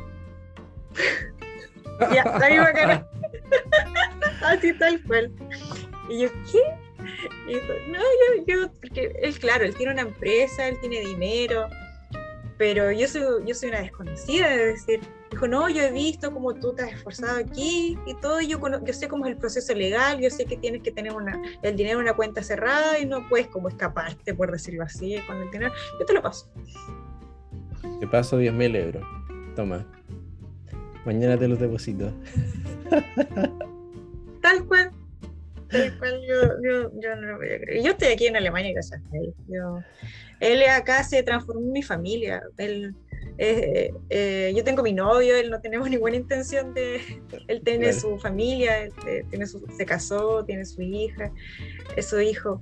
Speaker 2: ya, la misma cara. Así tal cual. Y yo, ¿qué? Y dijo, no, yo, yo, porque él, claro, él tiene una empresa, él tiene dinero, pero yo soy, yo soy una desconocida, es decir, dijo, no, yo he visto cómo tú te has esforzado aquí y todo, yo, yo sé cómo es el proceso legal, yo sé que tienes que tener una, el dinero en una cuenta cerrada y no puedes como escaparte, por decirlo así, con el dinero, yo te lo paso.
Speaker 1: Te paso 10 mil euros. Toma. Mañana te los deposito.
Speaker 2: Tal cual. Tal cual yo, yo, no lo voy a creer. Yo estoy aquí en Alemania gracias a él. Yo, él acá se transformó en mi familia. Él, eh, eh, yo tengo mi novio, él no tenemos ninguna intención de... Él tiene su familia, él, eh, tiene su, se casó, tiene su hija, es su hijo.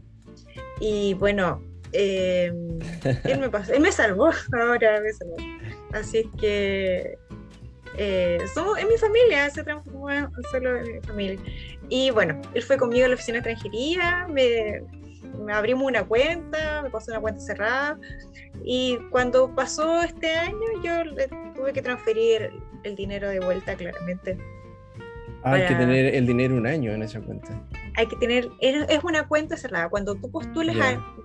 Speaker 2: Y bueno, eh, él, me pasó, él me salvó, ahora me salvó. Así que eh, somos en mi familia, se transformó solo en mi familia. Y bueno, él fue conmigo a la oficina de extranjería, me, me abrimos una cuenta, me pasó una cuenta cerrada. Y cuando pasó este año, yo tuve que transferir el dinero de vuelta, claramente.
Speaker 1: Hay que tener el dinero un año en esa cuenta
Speaker 2: hay que tener, es una cuenta cerrada. Cuando tú postules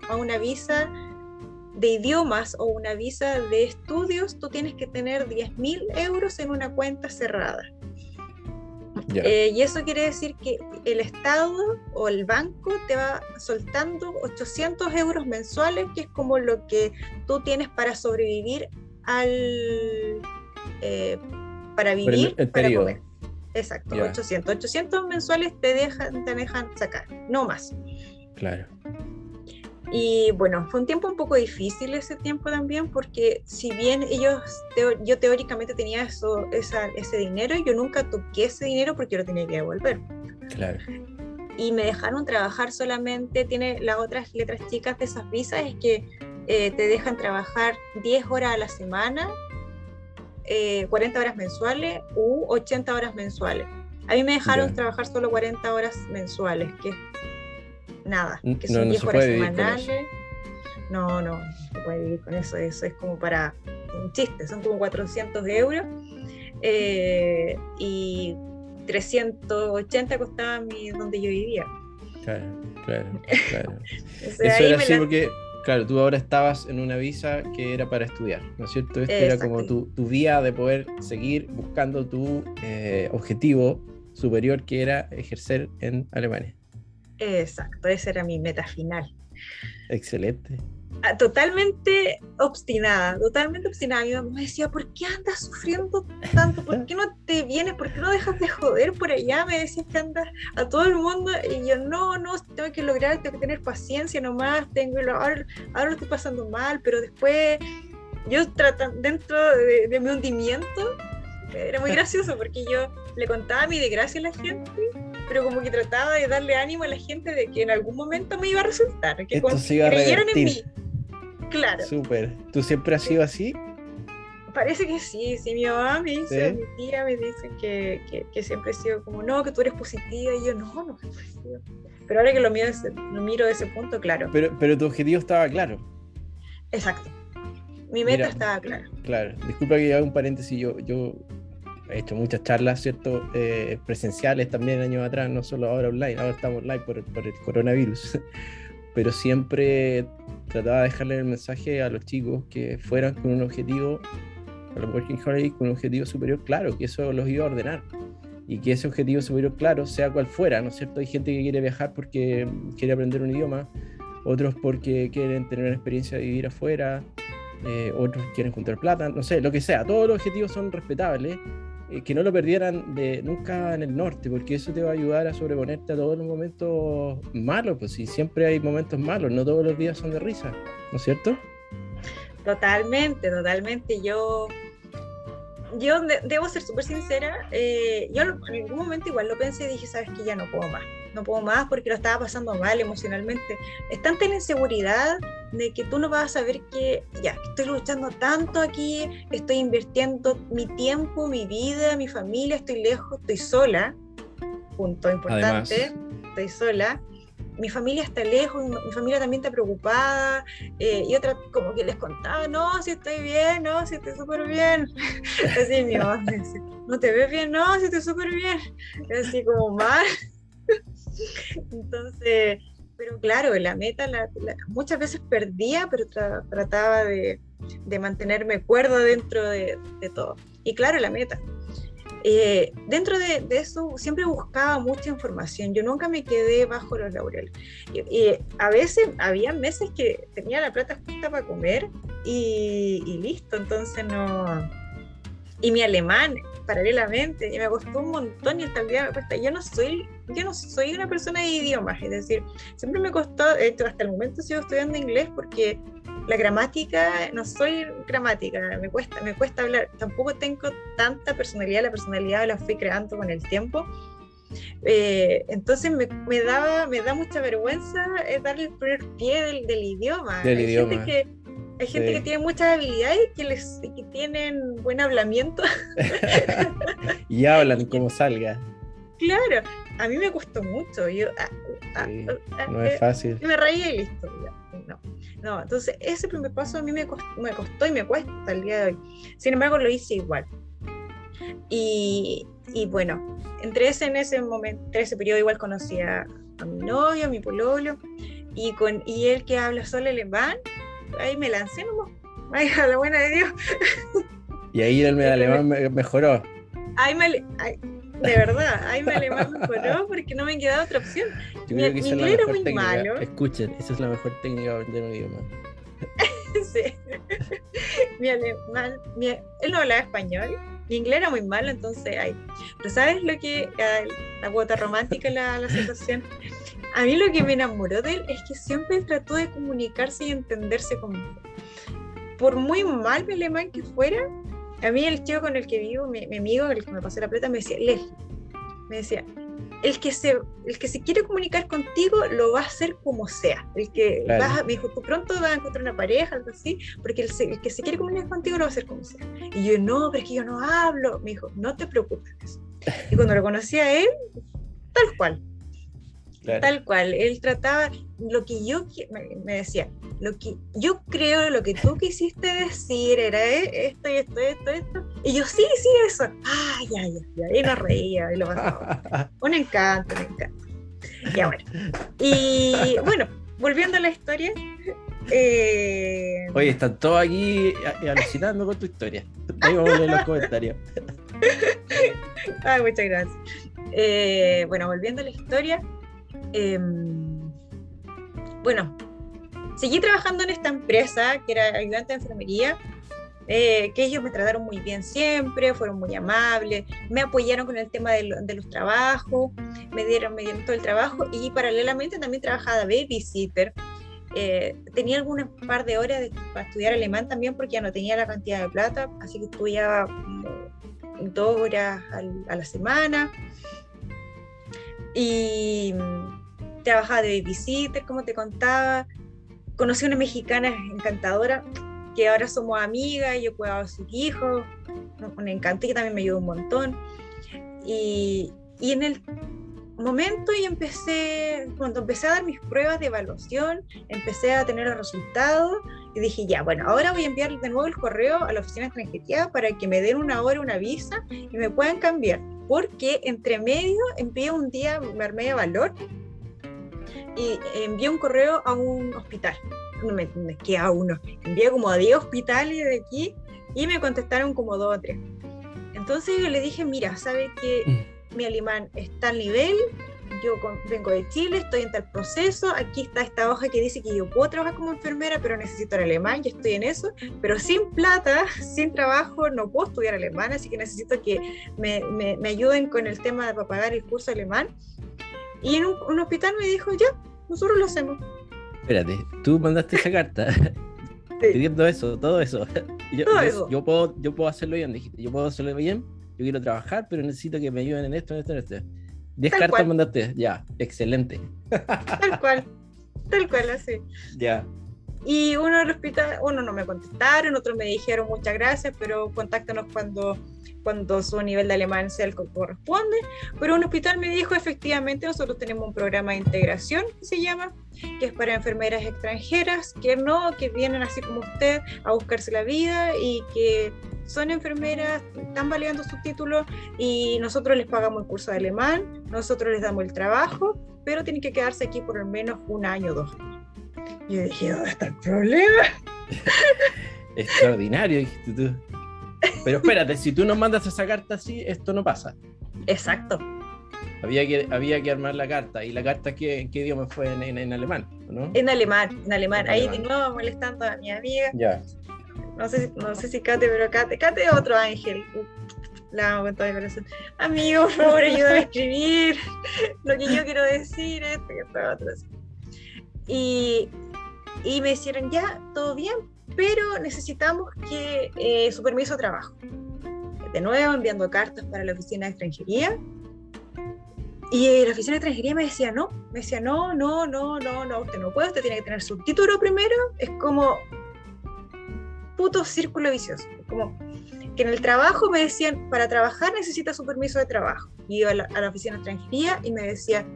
Speaker 2: a, una visa de idiomas o una visa de estudios, tú tienes que tener 10 mil euros en una cuenta cerrada. Eh, y eso quiere decir que el Estado o el banco te va soltando 800 euros mensuales, que es como lo que tú tienes para sobrevivir al... Eh, para vivir, para comer. Exacto, 800. 800 mensuales te dejan, te dejan sacar, no más.
Speaker 1: Claro.
Speaker 2: Y bueno, fue un tiempo un poco difícil ese tiempo también, porque si bien ellos, yo teóricamente tenía eso, ese dinero, yo nunca toqué ese dinero porque yo lo tenía que devolver.
Speaker 1: Claro.
Speaker 2: Y me dejaron trabajar solamente, tiene las otras letras chicas de esas visas, es que eh, te dejan trabajar 10 horas a la semana 40 eh, horas mensuales u 80 horas mensuales. A mí me dejaron trabajar solo 40 horas mensuales, que nada, que son 10 horas semanales. No, no, no puede vivir con eso. Eso es como para un chiste, son como 400 euros. Eh, y 380 costaba mi, donde yo vivía.
Speaker 1: Claro, claro, claro. eso era así porque Claro, tú ahora estabas en una visa que era para estudiar, ¿no es cierto? Esto era como tu, tu, vía de poder seguir buscando tu eh, objetivo superior que era ejercer en Alemania.
Speaker 2: Exacto, esa era mi meta final.
Speaker 1: Excelente.
Speaker 2: Totalmente obstinada, totalmente obstinada. Mi mamá me decía, ¿por qué andas sufriendo tanto? ¿Por qué no te vienes? ¿Por qué no dejas de joder por allá? Me decía que andas a todo el mundo y yo, no, no, tengo que lograr, tengo que tener paciencia nomás, tengo, ahora, ahora lo estoy pasando mal, pero después yo tratando, dentro de, de mi hundimiento, era muy gracioso porque yo le contaba mi desgracia a la gente pero como que trataba de darle ánimo a la gente de que en algún momento me iba a resultar, que
Speaker 1: Esto creyeron en mí.
Speaker 2: Claro.
Speaker 1: Súper. ¿Tú siempre has sido así?
Speaker 2: Parece que sí, sí, mi mamá me dice, mi tía me dice que, que, siempre he sido como, no, que tú eres positiva, y yo, no, no soy positiva. Pero ahora que lo miro, lo miro de ese punto, claro.
Speaker 1: Pero, pero tu objetivo estaba claro.
Speaker 2: Exacto. Mi meta estaba clara.
Speaker 1: Claro. Disculpa que haga un paréntesis, yo, yo he hecho muchas charlas, ¿cierto? Eh, presenciales también años atrás, no solo ahora online, ahora estamos online por, por el coronavirus. Pero siempre trataba de dejarle el mensaje a los chicos que fueran con un objetivo, a los Working Holiday, con un objetivo superior claro, que eso los iba a ordenar y que ese objetivo superior claro, sea cual fuera, ¿no es cierto? Hay gente que quiere viajar porque quiere aprender un idioma, otros porque quieren tener una experiencia de vivir afuera, eh, otros quieren juntar plata, no sé, lo que sea, todos los objetivos son respetables que no lo perdieran de, nunca en el norte, porque eso te va a ayudar a sobreponerte a todos los momentos malos, pues si siempre hay momentos malos, no todos los días son de risa, ¿no es cierto?
Speaker 2: Totalmente, totalmente. Yo, yo debo ser súper sincera, eh, yo en algún momento igual lo pensé y dije, sabes que ya no puedo más no puedo más porque lo estaba pasando mal emocionalmente. Es tanta la inseguridad de que tú no vas a saber que ya, estoy luchando tanto aquí, estoy invirtiendo mi tiempo, mi vida, mi familia, estoy lejos, estoy sola, punto importante, estoy sola. Mi familia está lejos, mi familia también está preocupada, eh, y otra como que les contaba, no, si estoy bien, no, si estoy súper bien. Así mi mamá me dice, no te ves bien, no, si estoy súper bien. Así como mal. Entonces, pero claro, la meta muchas veces perdía, pero trataba de, mantenerme cuerdo dentro de, todo. Y claro, la meta. Eh, dentro de, eso siempre buscaba mucha información, yo nunca me quedé bajo los laureles. Y, a veces había meses que tenía la plata justa para comer y, y listo, entonces no... Y mi alemán, paralelamente y me costó un montón y hasta el día me cuesta. Yo no soy, yo no soy una persona de idiomas, es decir, siempre me costó, hasta el momento sigo estudiando inglés porque la gramática, no soy gramática, me cuesta, me cuesta hablar, tampoco tengo tanta personalidad, la personalidad la fui creando con el tiempo. Eh, entonces me, me, daba, me da mucha vergüenza eh, darle el primer pie del, del idioma.
Speaker 1: Del idioma.
Speaker 2: que, hay gente que tiene muchas habilidades que, les, que tienen buen hablamiento.
Speaker 1: y hablan como salga.
Speaker 2: Claro, a mí me costó mucho. Yo, ah,
Speaker 1: ah, ah, no es eh, fácil.
Speaker 2: Me reía y listo. No, no, entonces ese primer paso a mí me costó, me costó y me cuesta hasta el día de hoy. Sin embargo, lo hice igual. Y, y bueno, entre ese, en ese momento, entre ese periodo igual conocí a, mi novio, a mi pololo, y, con, y él que habla solo alemán, ahí me lancé nomás. Ay, a la buena de Dios.
Speaker 1: Y ahí el alemán mejoró.
Speaker 2: Ahí me, de verdad, ahí me alemán mejoró porque no me quedaba otra opción. mi, inglés era muy malo.
Speaker 1: Escuchen, esa es la mejor técnica de aprender un idioma.
Speaker 2: sí. mi alemán, él no hablaba español, mi inglés era muy malo, entonces, ay. Pero ¿sabes lo que, la cuota romántica, la, la situación? A mí lo que me enamoró de él es que siempre trató de comunicarse y entenderse conmigo. Por muy mal mi alemán que fuera, a mí el chico con el que vivo, mi, amigo, el que me pasó la plata, me decía, Leslie, me decía, el que, se, el que se quiere comunicar contigo lo va a hacer como sea. El que me dijo, tú pronto vas a encontrar una pareja, algo así, porque el, el, que se quiere comunicar contigo lo va a hacer como sea. Y yo, no, pero es que yo no hablo. Me dijo, no te preocupes. Y cuando lo conocí a él, tal cual. Tal cual, él trataba lo que yo me, decía, lo que yo creo, lo que tú quisiste decir era e, esto y esto, esto, esto. Y yo, sí, sí, eso. Ay, ya, ya, ya. Y nos reía y lo pasaba. un encanto, un encanto. Ya bueno. Y bueno, volviendo a la historia, Eh,
Speaker 1: Oye, están todos aquí alucinando con tu historia. Ahí vamos a leer los comentarios.
Speaker 2: Ay, muchas gracias. Eh, bueno, volviendo a la historia. Em, bueno, seguí trabajando en esta empresa que era ayudante de enfermería. eh, que ellos me trataron muy bien siempre, fueron muy amables, me apoyaron con el tema de, lo- de los trabajos, me dieron, me dieron todo el trabajo y paralelamente también trabajaba babysitter. Eh, tenía algunas par de horas de- para estudiar alemán también porque ya no tenía la cantidad de plata, así que estudiaba como dos horas al- a la semana. Y mm, trabajaba de babysitter, como te contaba. Conocí a una mexicana encantadora que ahora somos amigas, yo cuidaba a sus hijos, un encanto que también me ayudó un montón. Y, y en el momento y empecé, cuando empecé a dar mis pruebas de evaluación, empecé a tener los resultados y dije, ya, bueno, ahora voy a enviar de nuevo el correo a la oficina extranjería para que me den una hora una visa y me puedan cambiar. Porque entre medio envié un día, me armé de valor y envié un correo a un hospital. No me, quedé a uno. Envié como a 10 hospitales de aquí y me contestaron como dos o tres. Entonces yo le dije, mira, ¿sabe que mi alemán está al nivel? Yo con- vengo de Chile, estoy en tal proceso, aquí está esta hoja que dice que yo puedo trabajar como enfermera, pero necesito el alemán, yo estoy en eso, pero sin plata, sin trabajo, no puedo estudiar alemán, así que necesito que me, me- me ayuden con el tema de para pagar el curso alemán. Y en un, un hospital me dijo, ya, nosotros lo hacemos.
Speaker 1: Espérate, tú mandaste esa carta pidiendo eso, todo eso. Yo,
Speaker 2: Todo
Speaker 1: yo-
Speaker 2: eso.
Speaker 1: yo puedo, yo puedo hacerlo bien, dijiste. Yo puedo hacerlo bien, yo quiero trabajar, pero necesito que me ayuden en esto, en esto, en esto. Diez
Speaker 2: Tal
Speaker 1: cartas
Speaker 2: cual.
Speaker 1: mandaste, ya, excelente.
Speaker 2: Tal cual, tal cual, así.
Speaker 1: Ya.
Speaker 2: Y uno del hospital, uno no me contestaron, otros me dijeron muchas gracias, pero contáctanos cuando, cuando su nivel de alemán sea el que corresponde. Pero un hospital me dijo, efectivamente, nosotros tenemos un programa de integración, que se llama, que es para enfermeras extranjeras, que no, que vienen así como usted a buscarse la vida y que son enfermeras, están validando su título y nosotros les pagamos el curso de alemán, nosotros les damos el trabajo, pero tienen que quedarse aquí por al menos un año o dos. Y yo dije, ¿dónde está el problema?
Speaker 1: Extraordinario, dijiste tú. Pero espérate, si tú nos mandas esa carta así, esto no pasa.
Speaker 2: Exacto.
Speaker 1: Había que, había que armar la carta. ¿Y la carta qué, en qué idioma fue? En, en- en alemán, ¿no?
Speaker 2: En alemán, en alemán.
Speaker 1: En
Speaker 2: Ahí
Speaker 1: alemán.
Speaker 2: de nuevo molestando a mi amiga.
Speaker 1: Ya.
Speaker 2: No sé, si- no sé si Kate, pero Kate, Kate es otro ángel. La amo con todo mi corazón. Amigo, por favor, ayúdame a escribir. Lo que yo quiero decir, esto esto otro. Y, y me dijeron, ya, todo bien, pero necesitamos que eh, su permiso de trabajo. De nuevo, enviando cartas para la oficina de extranjería. Y la oficina de extranjería me decía, no, me decía, no, no, no, no, no, usted no puede, usted tiene que tener su título primero. Es como puto círculo vicioso. Como que en el trabajo me decían, para trabajar necesita su permiso de trabajo. Y iba a la, a la oficina de extranjería y me decía,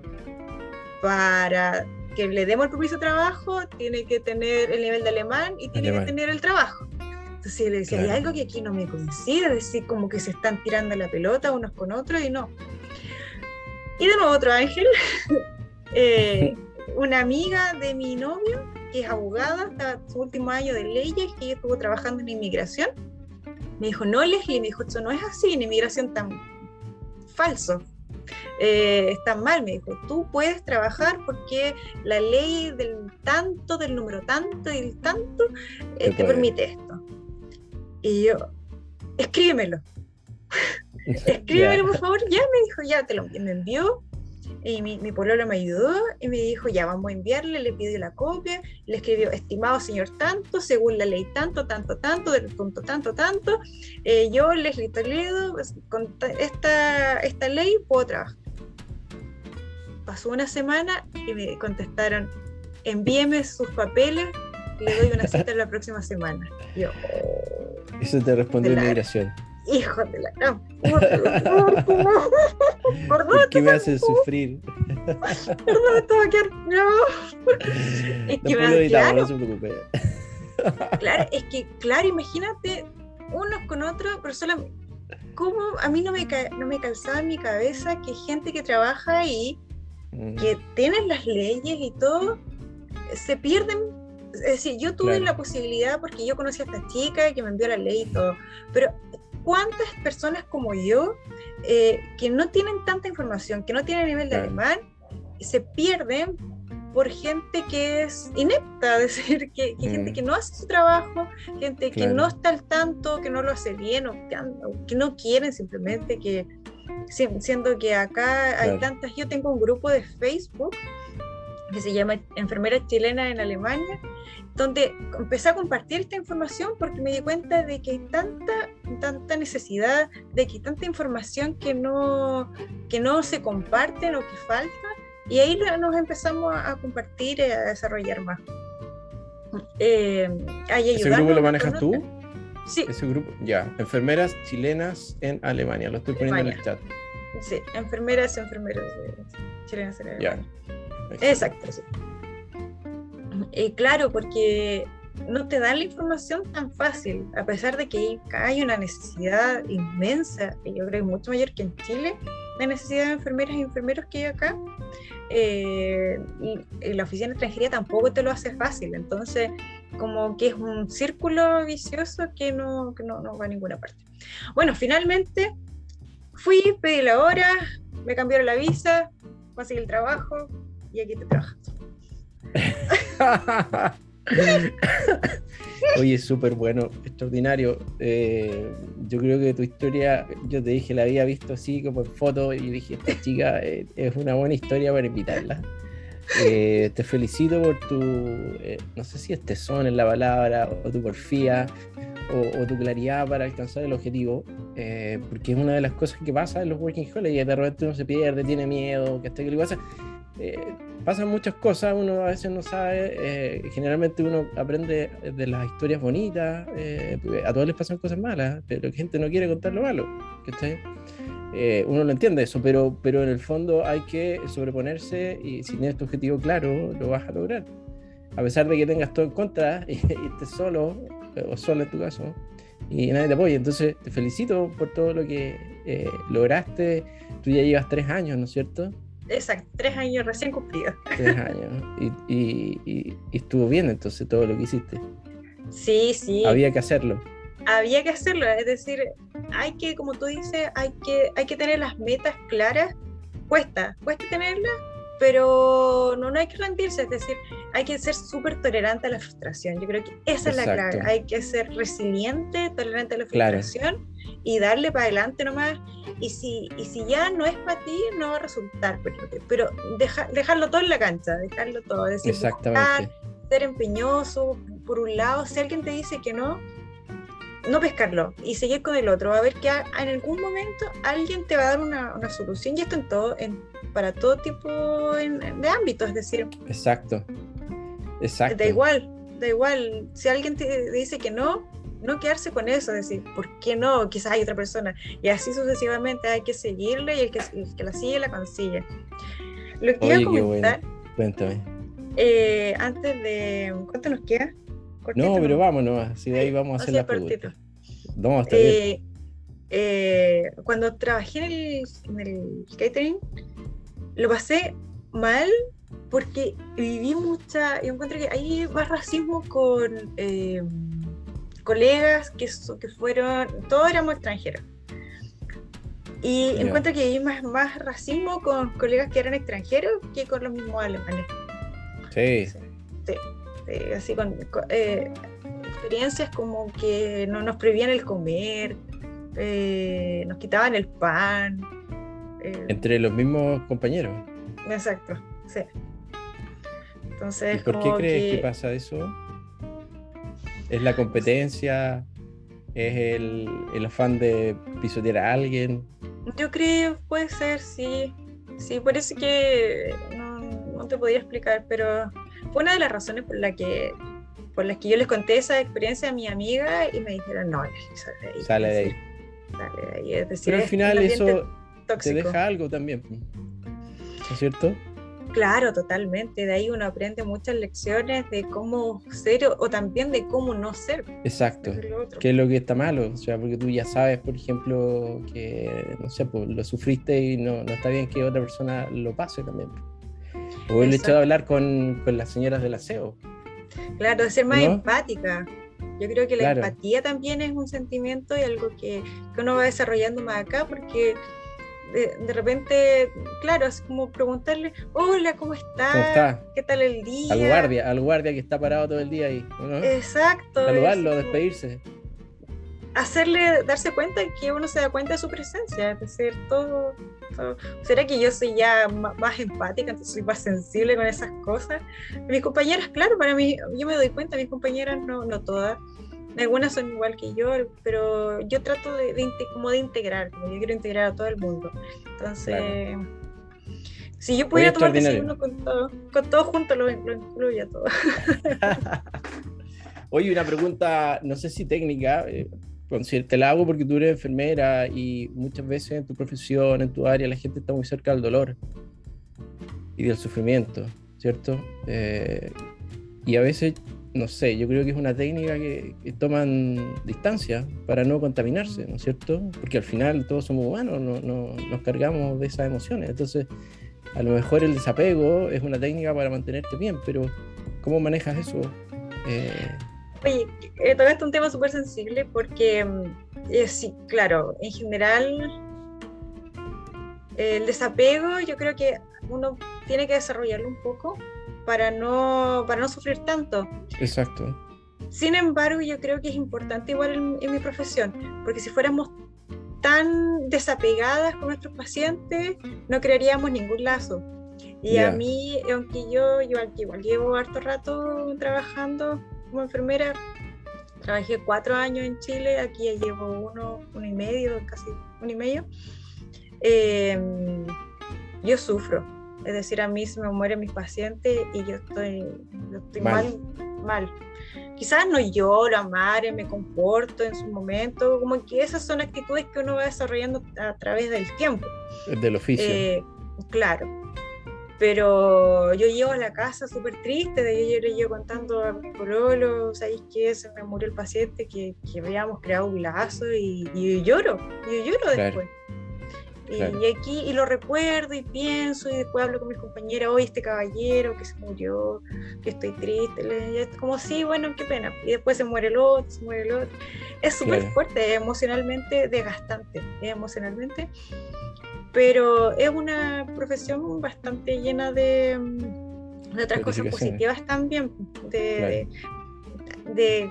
Speaker 2: para que le demos el permiso de trabajo, tiene que tener el nivel de alemán y tiene
Speaker 1: Alemán.
Speaker 2: que tener el trabajo. Entonces le decía,
Speaker 1: Claro.
Speaker 2: hay algo que aquí no me coincide, es decir, como que se están tirando la pelota unos con otros y no. Y de nuevo otro ángel, eh, una amiga de mi novio, que es abogada, está su último año de leyes, que estuvo trabajando en inmigración, me dijo, no, Leslie, me dijo, eso no es así, en inmigración tan falso. Eh, está mal, me dijo, tú puedes trabajar porque la ley del tanto, del número tanto y del tanto, eh, te permite esto. Y yo, escríbemelo, escríbemelo por favor, ya me dijo, ya te lo me envió. Y mi, mi pololo me ayudó y me dijo, ya vamos a enviarle, le pidió la copia, le escribió, estimado señor tanto, según la ley tanto, tanto, tanto, del punto tanto, tanto, eh, yo, Leslie Toledo, con ta- esta, esta ley puedo trabajar. Pasó una semana y me contestaron, envíeme sus papeles, le doy una cita la próxima semana. Y yo, "Oh,
Speaker 1: Eso te respondió inmigración.
Speaker 2: hijo de la gran ¿por
Speaker 1: ¿Por qué me hacen sufrir?
Speaker 2: ¿Por dónde te va a quedar? No. Es que me- claro. Claro, es que, claro, imagínate unos con otros, pero solo. ¿Cómo a mí no me, no me calzaba en mi cabeza que gente que trabaja ahí. Que tienen las leyes y todo, se pierden es decir, yo tuve
Speaker 1: Claro.
Speaker 2: la posibilidad porque yo conocí a esta chica que me envió la ley y todo, pero ¿cuántas personas como yo eh, que no tienen tanta información, que no tienen nivel de
Speaker 1: Claro.
Speaker 2: alemán, se pierden por gente que es inepta, es decir, que, que gente
Speaker 1: Mm.
Speaker 2: que no hace su trabajo, gente que
Speaker 1: Claro.
Speaker 2: no está al tanto, que no lo hace bien o que, que no quieren simplemente, que siendo que acá hay
Speaker 1: Claro.
Speaker 2: tantas, yo tengo un grupo de Facebook que se llama Enfermeras Chilenas en Alemania, donde empecé a compartir esta información porque me di cuenta de que hay tanta, tanta necesidad, de que hay tanta información que no, que no se comparten o que falta, y ahí nos empezamos a, compartir y a desarrollar más. Eh, ahí
Speaker 1: ¿Ese grupo lo manejas tú?
Speaker 2: Sí,
Speaker 1: Ese grupo, ya. Enfermeras chilenas en Alemania. Lo estoy poniendo en el chat.
Speaker 2: sí, enfermeras, enfermeros chilenas en
Speaker 1: Ya.
Speaker 2: Alemania. Exacto, sí. Eh, claro, porque no te dan la información tan fácil, a pesar de que hay- hay una necesidad inmensa, y yo creo que mucho mayor que en Chile, la necesidad de enfermeras y enfermeros que hay acá. eh, y, y la oficina de extranjería tampoco te lo hace fácil, entonces como que es un círculo vicioso que no, que no, no va a ninguna parte. Bueno, finalmente fui, pedí la hora, me cambiaron la visa, conseguí el trabajo y aquí te trabajas.
Speaker 1: Oye, súper bueno, extraordinario. Eh, yo creo que tu historia, yo te dije, la había visto así como en foto y dije, esta chica eh, es una buena historia para invitarla. Eh, te felicito por tu, eh, no sé si es tesón en la palabra, o tu porfía, o, o tu claridad para alcanzar el objetivo, eh, porque es una de las cosas que pasa en los Working Holidays, de repente uno se pierde, tiene miedo, que hasta que le pasa. Eh, pasan muchas cosas, uno a veces no sabe, eh, generalmente uno aprende de las historias bonitas, eh, a todos les pasan cosas malas, pero la gente no quiere contar lo malo, ¿cachai? Eh, uno lo entiende eso, pero, pero en el fondo hay que sobreponerse y si tienes tu objetivo claro, lo vas a lograr. A pesar de que tengas todo en contra y, y estés solo, eh, o sola en tu caso, y nadie te apoya. Entonces, te felicito por todo lo que eh, lograste. Tú ya llevas tres años, ¿no es cierto?
Speaker 2: Exacto, tres años recién cumplidos.
Speaker 1: Tres años. Y, y- y- y estuvo bien entonces todo lo que hiciste.
Speaker 2: Sí, sí,
Speaker 1: Había que hacerlo.
Speaker 2: Había que hacerlo, es decir, hay que, como tú dices, hay que, hay que tener las metas claras, cuesta, cuesta tenerlas, pero no, no hay que rendirse, es decir, hay que ser súper tolerante a la frustración, yo creo que esa es la
Speaker 1: Exacto.
Speaker 2: clave, hay que ser resiliente, tolerante a la
Speaker 1: Claro.
Speaker 2: frustración y darle para adelante nomás, y si, y si ya no es para ti, no va a resultar, pero, pero deja- dejarlo todo en la cancha, dejarlo todo, es decir, buscar,
Speaker 1: Exactamente.
Speaker 2: ser empeñoso, por un lado, si alguien te dice que no, no pescarlo y seguir con el otro. Va a ver que a- en algún momento alguien te va a dar una, una solución y esto en todo, en, para todo tipo en- de ámbitos, es decir,
Speaker 1: Exacto. Exacto.
Speaker 2: da igual, da igual. Si alguien te dice que no, no quedarse con eso, es decir, ¿por qué no? Quizás hay otra persona. Y así sucesivamente hay que seguirle y el que, el que la sigue, la consigue. Lo que iba a comentar,
Speaker 1: Cuéntame.
Speaker 2: eh, antes de... ¿Cuánto nos queda? Cortito,
Speaker 1: No, pero vámonos. Así de ahí vamos a hacer las preguntas. No, está bien.
Speaker 2: Eh, cuando trabajé en el, en el catering, lo pasé mal porque viví mucha. Yo encuentro que hay más racismo con eh, colegas que, fueron. Todos éramos extranjeros. Y encuentro que hay más, más racismo con colegas que eran extranjeros que con los mismos alemanes.
Speaker 1: Sí.
Speaker 2: Sí, sí, así con, con, eh, experiencias como que no nos prohibían el comer, eh, nos quitaban el pan. eh,
Speaker 1: Entre los mismos compañeros.
Speaker 2: exacto, sí.
Speaker 1: ¿Y
Speaker 2: Entonces,
Speaker 1: por qué crees que
Speaker 2: que-
Speaker 1: pasa eso? ¿Es la competencia? ¿Es el, el afán de pisotear a alguien?
Speaker 2: Yo creo, puede ser, sí. Sí, parece que no, no te podía explicar, pero fue una de las razones por la que por las que yo les conté esa experiencia a mi amiga y me dijeron, no, sale de ahí.
Speaker 1: Sale de ahí.
Speaker 2: Sale de ahí. Es decir,
Speaker 1: Pero al final eso te deja algo también. ¿No es cierto?
Speaker 2: Claro, totalmente. De ahí uno aprende muchas lecciones de cómo ser o, o también de cómo no ser.
Speaker 1: Exacto. ¿Qué es lo que está malo? O sea, porque tú ya sabes, por ejemplo, que, no sé, pues lo sufriste y no, no está bien que otra persona lo pase también. O el hecho de hablar con, con las señoras del aseo.
Speaker 2: Claro, de ser más empática. Yo creo que la empatía también es un sentimiento y algo que, que uno va desarrollando más acá, porque de, repente, claro, es como preguntarle, hola, ¿cómo está? ¿Qué tal el día?
Speaker 1: Al guardia, al guardia que está parado todo el día ahí.
Speaker 2: Exacto.
Speaker 1: Saludarlo, despedirse.
Speaker 2: Hacerle darse cuenta que uno se da cuenta de su presencia, es decir, todo, ¿Será que yo soy ya más, empática, entonces soy más sensible con esas cosas? Mis compañeras, claro, para mí, yo me doy cuenta, mis compañeras no, no todas, algunas son igual que yo, pero yo trato de, como de integrar, como yo quiero integrar a todo el mundo. Entonces, si yo pudiera tomar desayuno con todo, con todo junto, lo, lo incluyo todo.
Speaker 1: Oye, una pregunta, no sé si técnica, eh, te la hago porque tú eres enfermera y muchas veces en tu profesión, en tu área, la gente está muy cerca del dolor y del sufrimiento, ¿cierto? Eh, y a veces no sé, yo creo que es una técnica que, toman distancia para no contaminarse, ¿no es cierto? Porque al final todos somos humanos, no, nos cargamos de esas emociones. Entonces, a lo mejor el desapego es una técnica para mantenerte bien, pero ¿cómo manejas eso?
Speaker 2: Eh... Oye, eh, es un tema súper sensible porque, mm, eh, sí, claro, en general, el desapego yo creo que uno tiene que desarrollarlo un poco para no, para no sufrir tanto.
Speaker 1: Exacto.
Speaker 2: Sin embargo, yo creo que es importante igual en, mi profesión, porque si fuéramos tan desapegadas con nuestros pacientes, no crearíamos ningún lazo. Y a mí, aunque yo, yo igual llevo harto rato trabajando como enfermera, trabajé cuatro años en Chile, aquí ya llevo uno, uno y medio, casi uno y medio. Eh, yo sufro, es decir, a mí se me mueren mis pacientes y yo estoy, estoy mal. mal, Quizás no lloro, amare, me comporto en su momento, como que esas son actitudes que uno va desarrollando a través del tiempo.
Speaker 1: Del oficio.
Speaker 2: Eh, claro. Pero yo llego a la casa súper triste, de ayer le llego contando a mi pololo, ¿sabéis qué? Se me murió el paciente, que, que habíamos creado un lazo y, y lloro, y lloro después. Y, aquí, y lo recuerdo y pienso, y después hablo con mis compañeras, hoy este caballero que se murió, que estoy triste, es como, sí, bueno, qué pena. Y después se muere el otro, se muere el otro. Es súper fuerte, emocionalmente desgastante, emocionalmente. Pero es una profesión bastante llena de, de otras cosas positivas también, de, de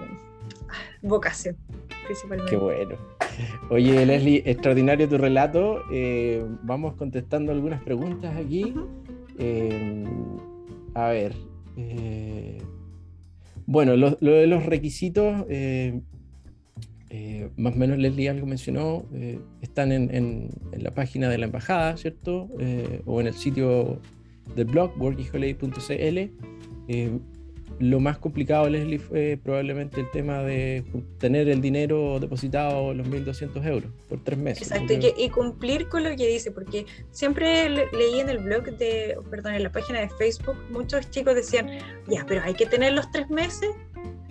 Speaker 2: vocación, principalmente.
Speaker 1: Qué bueno. Oye, Leslie, extraordinario tu relato. Eh, vamos contestando algunas preguntas aquí. Eh, a ver. Eh, bueno, lo, de los requisitos, más o menos Leslie algo mencionó, están en, la página de la embajada, ¿cierto? o en el sitio del blog, workingholiday.cl lo más complicado, Leslie, fue probablemente el tema de tener el dinero depositado, los 1.200 euros, por tres meses.
Speaker 2: Exacto, y, cumplir con lo que dice, porque siempre leí en el blog de, perdón, en la página de Facebook, muchos chicos decían, ya, pero hay que tener los tres meses.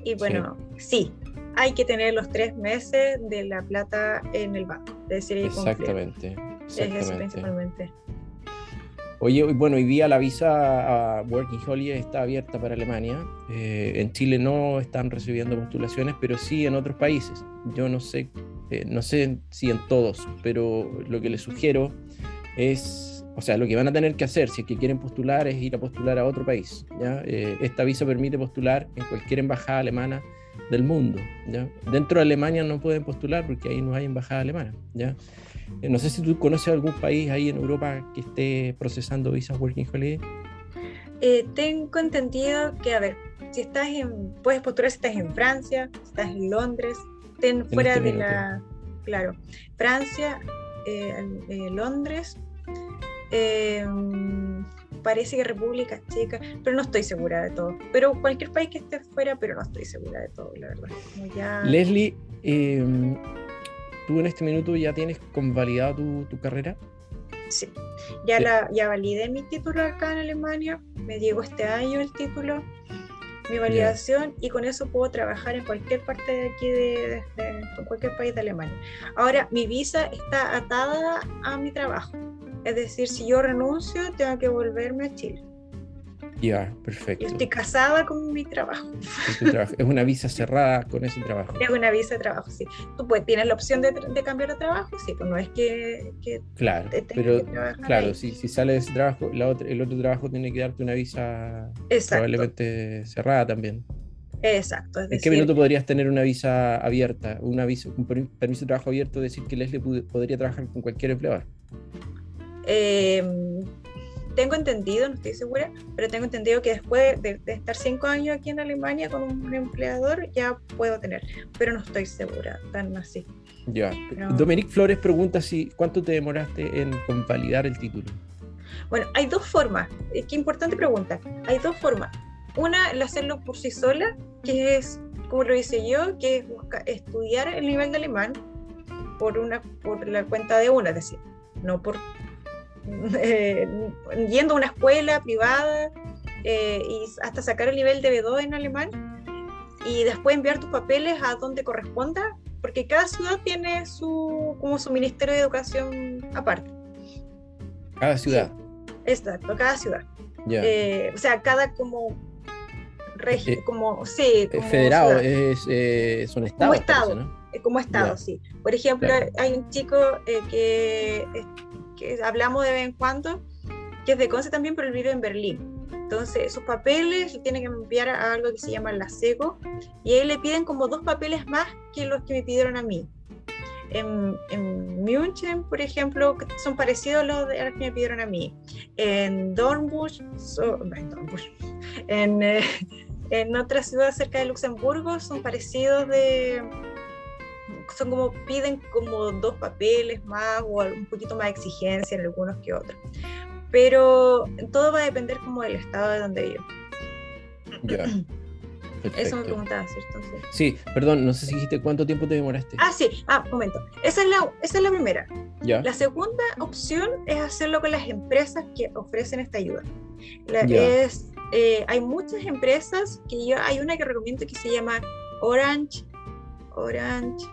Speaker 2: Y bueno, sí, hay que tener los tres meses de la plata en el banco. Es decir,
Speaker 1: exactamente,
Speaker 2: exactamente. Es eso principalmente.
Speaker 1: Oye, bueno, hoy día la visa a Working Holiday está abierta para Alemania. Eh, en Chile no están recibiendo postulaciones, pero sí en otros países. Yo no sé, eh, no sé si en todos, pero lo que les sugiero es, o sea, lo que van a tener que hacer si es que quieren postular es ir a postular a otro país. ¿ya? Eh, esta visa permite postular en cualquier embajada alemana del mundo. ¿ya? Dentro de Alemania no pueden postular porque ahí no hay embajada alemana. ¿ya? Eh, no sé si tú conoces algún país ahí en Europa que esté procesando visas Working Holiday.
Speaker 2: Eh, tengo entendido que, a ver, si estás en, puedes postular si estás en Francia, si estás en Londres, estén fuera este de la, claro, Francia, eh, Londres, parece que República Checa, pero no estoy segura de todo. Pero cualquier país que esté fuera, pero no estoy segura de todo, la verdad.
Speaker 1: Leslie, ¿Tú en este minuto ya tienes convalidado tu, tu carrera?
Speaker 2: Sí, ya, la, ya validé mi título acá en Alemania, me llegó este año el título, mi validación, y con eso puedo trabajar en cualquier parte de aquí, de, cualquier país de Alemania. Ahora, mi visa está atada a mi trabajo, es decir, si yo renuncio, tengo que volverme a Chile.
Speaker 1: Ya, perfecto.
Speaker 2: Yo estoy casada con mi trabajo.
Speaker 1: Es una visa cerrada con ese trabajo.
Speaker 2: Es una visa de trabajo, sí. Tú pues, tienes la opción de, de cambiar de trabajo, sí, pues no es que... que
Speaker 1: claro, pero claro, si, si sale de ese trabajo, la otra, el otro trabajo tiene que darte una visa probablemente cerrada también.
Speaker 2: Exacto.
Speaker 1: ¿En qué minuto podrías tener una visa abierta, una visa, un permiso de trabajo abierto, decir que Leslie podría trabajar con cualquier empleador?
Speaker 2: Eh, tengo entendido, no estoy segura, pero tengo entendido que después de, estar cinco años aquí en Alemania con un empleador ya puedo tener, pero no estoy segura, tan así.
Speaker 1: Ya. Dominic Flores pregunta si cuánto te demoraste en convalidar el título.
Speaker 2: Bueno, hay dos formas. Eh, qué importante pregunta. Hay dos formas. Una, el hacerlo por sí sola, que es como lo hice yo, que es estudiar el nivel de alemán por una por la cuenta de una, es decir, no por eh, yendo a una escuela privada eh, y hasta sacar el nivel de B2 en alemán y después enviar tus papeles a donde corresponda, porque cada ciudad tiene su, como su ministerio de educación aparte.
Speaker 1: Cada ciudad.
Speaker 2: exacto, cada ciudad. Eh, o sea, cada como como sí,
Speaker 1: como federado es, son estados.
Speaker 2: Como estado, como estado, sí. Por ejemplo, hay un chico que hablamos de vez en cuando, que es de Conce también, pero él vive en Berlín. Entonces, sus papeles tienen que enviar a algo que se llama la SECO y ahí le piden como dos papeles más que los que me pidieron a mí. En, en München, por ejemplo, son parecidos a los, de, que me pidieron a mí. En Dornbusch, en, Dornbusch, en, eh, en otra ciudad cerca de Luxemburgo, son parecidos de, son como piden como dos papeles más o un poquito más de exigencia en algunos que otros. Pero todo va a depender como del estado de donde yo.
Speaker 1: Ya.
Speaker 2: Eso me preguntaba, ¿cierto?
Speaker 1: Sí. perdón, no sé si dijiste cuánto tiempo te demoraste.
Speaker 2: Ah, sí, ah, momento. Esa es la, esa es la primera.
Speaker 1: Ya.
Speaker 2: La segunda opción es hacerlo con las empresas que ofrecen esta ayuda. es, eh, hay muchas empresas que yo, hay una que recomiendo que se llama Orange, Orange,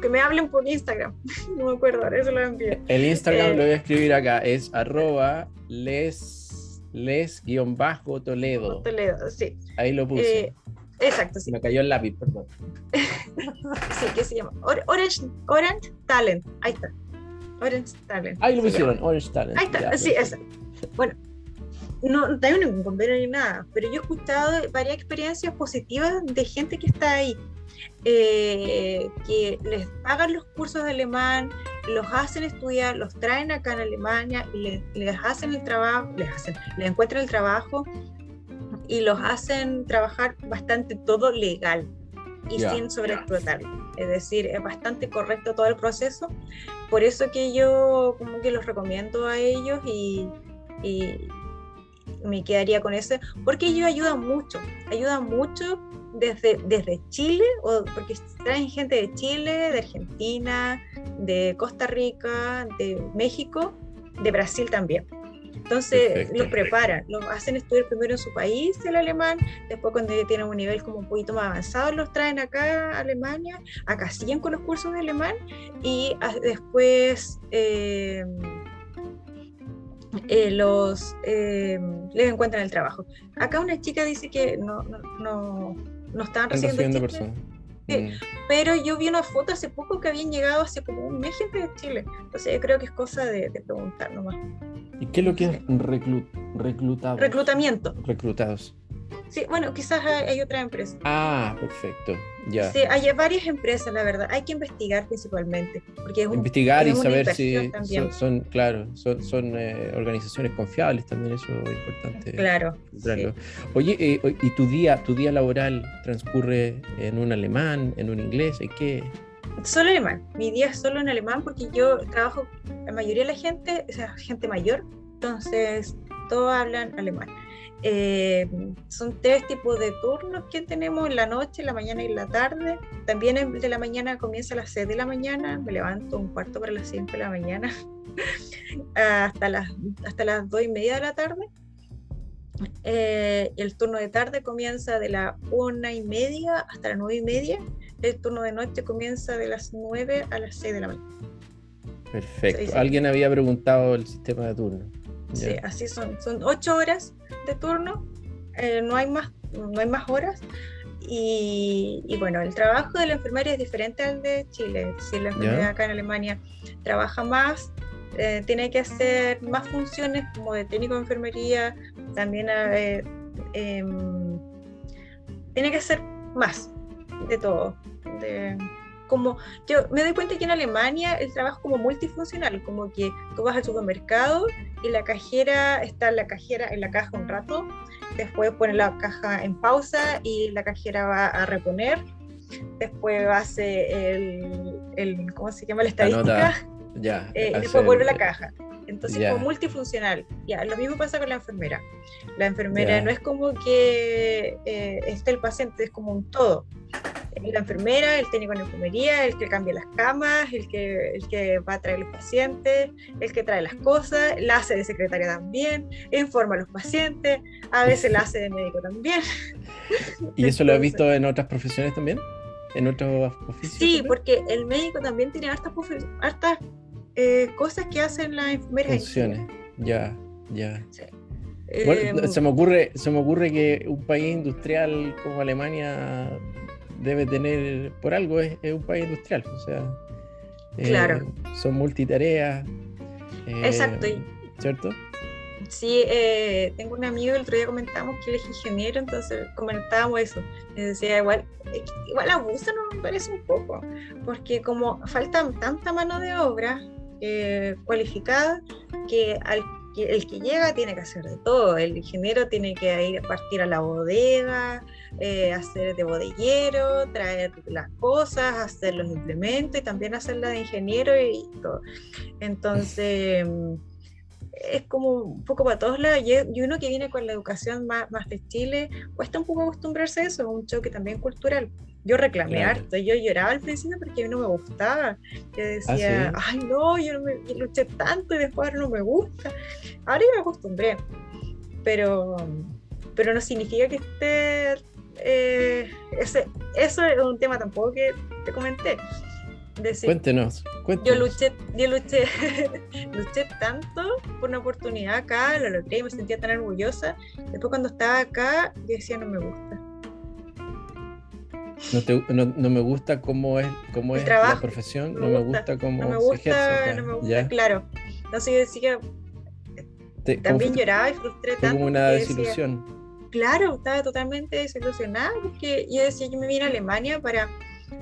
Speaker 2: que me hablen por Instagram. no me acuerdo, ahora eso lo envié.
Speaker 1: El Instagram lo voy a eh, escribir acá, es arroba les, les-toledo.
Speaker 2: Toledo, sí.
Speaker 1: Ahí lo puse.
Speaker 2: Eh, exacto, sí.
Speaker 1: Me cayó el lápiz, perdón.
Speaker 2: sí, ¿qué se llama? Orange, Orange Talent, ahí está. Orange Talent.
Speaker 1: Ahí lo pusieron, Orange Talent.
Speaker 2: Ahí está, sí, eso. Bueno, no, tengo ningún convenio ni nada, pero yo he escuchado varias experiencias positivas de gente que está ahí eh, que les pagan los cursos de alemán, los hacen estudiar, los traen acá en Alemania y les, hacen el trabajo, les hacen, les encuentran el trabajo y los hacen trabajar bastante todo legal y sin sobreexplotarlo. Es decir, es bastante correcto todo el proceso. Por eso que yo como que los recomiendo a ellos y, y me quedaría con eso, porque ellos ayudan mucho, ayudan mucho desde, desde Chile, o porque traen gente de Chile, de Argentina, de Costa Rica, de México, de Brasil también. Entonces los preparan, los hacen estudiar primero en su país el alemán, después cuando ya tienen un nivel como un poquito más avanzado los traen acá a Alemania, acá siguen con los cursos de alemán y después eh, eh, los eh, les encuentran el trabajo. Acá una chica dice que no, no, no no estaban recibiendo, personas. Mm. Pero yo vi una foto hace poco que habían llegado hace como un mes gente de Chile. Entonces yo creo que es cosa de, preguntar nomás.
Speaker 1: ¿Y qué es lo que es reclut, reclutado?
Speaker 2: Reclutamiento.
Speaker 1: Reclutados.
Speaker 2: Sí, bueno, quizás hay, otra empresa.
Speaker 1: Ah, perfecto. Ya.
Speaker 2: Sí, hay varias empresas, la verdad. Hay que investigar principalmente. Porque es
Speaker 1: investigar y saber si son, claro, son, son eh, organizaciones confiables también, eso es importante.
Speaker 2: Claro.
Speaker 1: Oye, eh, ¿y tu día, tu día laboral transcurre en un alemán, en un inglés? ¿En qué?
Speaker 2: Solo alemán. Mi día es solo en alemán porque yo trabajo, la mayoría de la gente, o sea, gente mayor, entonces todos hablan alemán. Eh, son tres tipos de turnos que tenemos en la noche, en la mañana y en la tarde. También el de la mañana comienza a las 6 de la mañana, me levanto un cuarto para las 5 de la mañana hasta, las, hasta las 2 y media de la tarde. Eh, el turno de tarde comienza de la una y media hasta las 9 y media. El turno de noche comienza de las 9 a las 6 de la mañana.
Speaker 1: Perfecto. Alguien había preguntado el sistema de turno.
Speaker 2: Sí, así son. Son ocho horas turno, eh, no, hay más, no hay más horas. Y, bueno, el trabajo de la enfermería es diferente al de Chile. Si la acá en Alemania trabaja más, eh, tiene que hacer más funciones como de técnico de enfermería, también eh, em, tiene que hacer más de todo. De, como yo me doy cuenta que en Alemania el trabajo es como multifuncional, como que tú vas al supermercado y la cajera está en la cajera en la caja un rato, después pone la caja en pausa y la cajera va a reponer, después hace el, el ¿cómo se llama? La estadística.
Speaker 1: Ya,
Speaker 2: eh, y después vuelve la caja. Entonces, es como multifuncional. Ya, lo mismo pasa con la enfermera. La enfermera no es como que eh, esté el paciente, es como un todo la enfermera, el técnico en enfermería, el que cambia las camas, el que, el que va a traer los pacientes, el que trae las cosas, la hace de secretaria también, informa a los pacientes, a veces la hace de médico también.
Speaker 1: ¿Y eso lo has visto en otras profesiones también? ¿En otros oficios?
Speaker 2: Sí, porque el médico también tiene hartas, hartas eh, cosas que hacen las enfermeras.
Speaker 1: Funciones, ya, ya. Bueno, em, se, me ocurre, se me ocurre que un país industrial como Alemania debe tener, por algo es, un país industrial, o sea,
Speaker 2: eh,
Speaker 1: son multitareas.
Speaker 2: Eh, Exacto.
Speaker 1: ¿Cierto?
Speaker 2: Sí, eh, tengo un amigo, el otro día comentamos que él es ingeniero, entonces comentábamos eso. Me decía, igual, igual abusa, no me parece un poco, porque como falta tanta mano de obra cualificada, que el que llega tiene que hacer de todo. El ingeniero tiene que ir a partir a la bodega, eh, hacer de bodeguero, traer las cosas, hacer los implementos y también hacer la de ingeniero y, todo. Entonces, es como un poco para todos lados. Y uno que viene con la educación más, más de Chile, cuesta un poco acostumbrarse a eso, es un choque también cultural. Yo reclamé harto, yo lloraba al principio porque a mí no me gustaba. Yo decía, ¿Ah, ay no, yo, no me, luché tanto y después no me gusta. Ahora ya me acostumbré, pero, pero no significa que esté... Eh, ese, eso es un tema tampoco que te comenté.
Speaker 1: Cuéntenos, cuéntenos,
Speaker 2: Yo luché, yo luché, luché tanto por una oportunidad acá, lo logré y me sentía tan orgullosa. Después cuando estaba acá, yo decía, no me gusta
Speaker 1: no, no, me gusta cómo es, cómo es la profesión, no me gusta cómo
Speaker 2: no me gusta, No me gusta, claro. Entonces yo decía que también lloraba y frustré tanto.
Speaker 1: como una desilusión.
Speaker 2: claro, estaba totalmente desilusionada porque yo decía, yo me vine a Alemania para,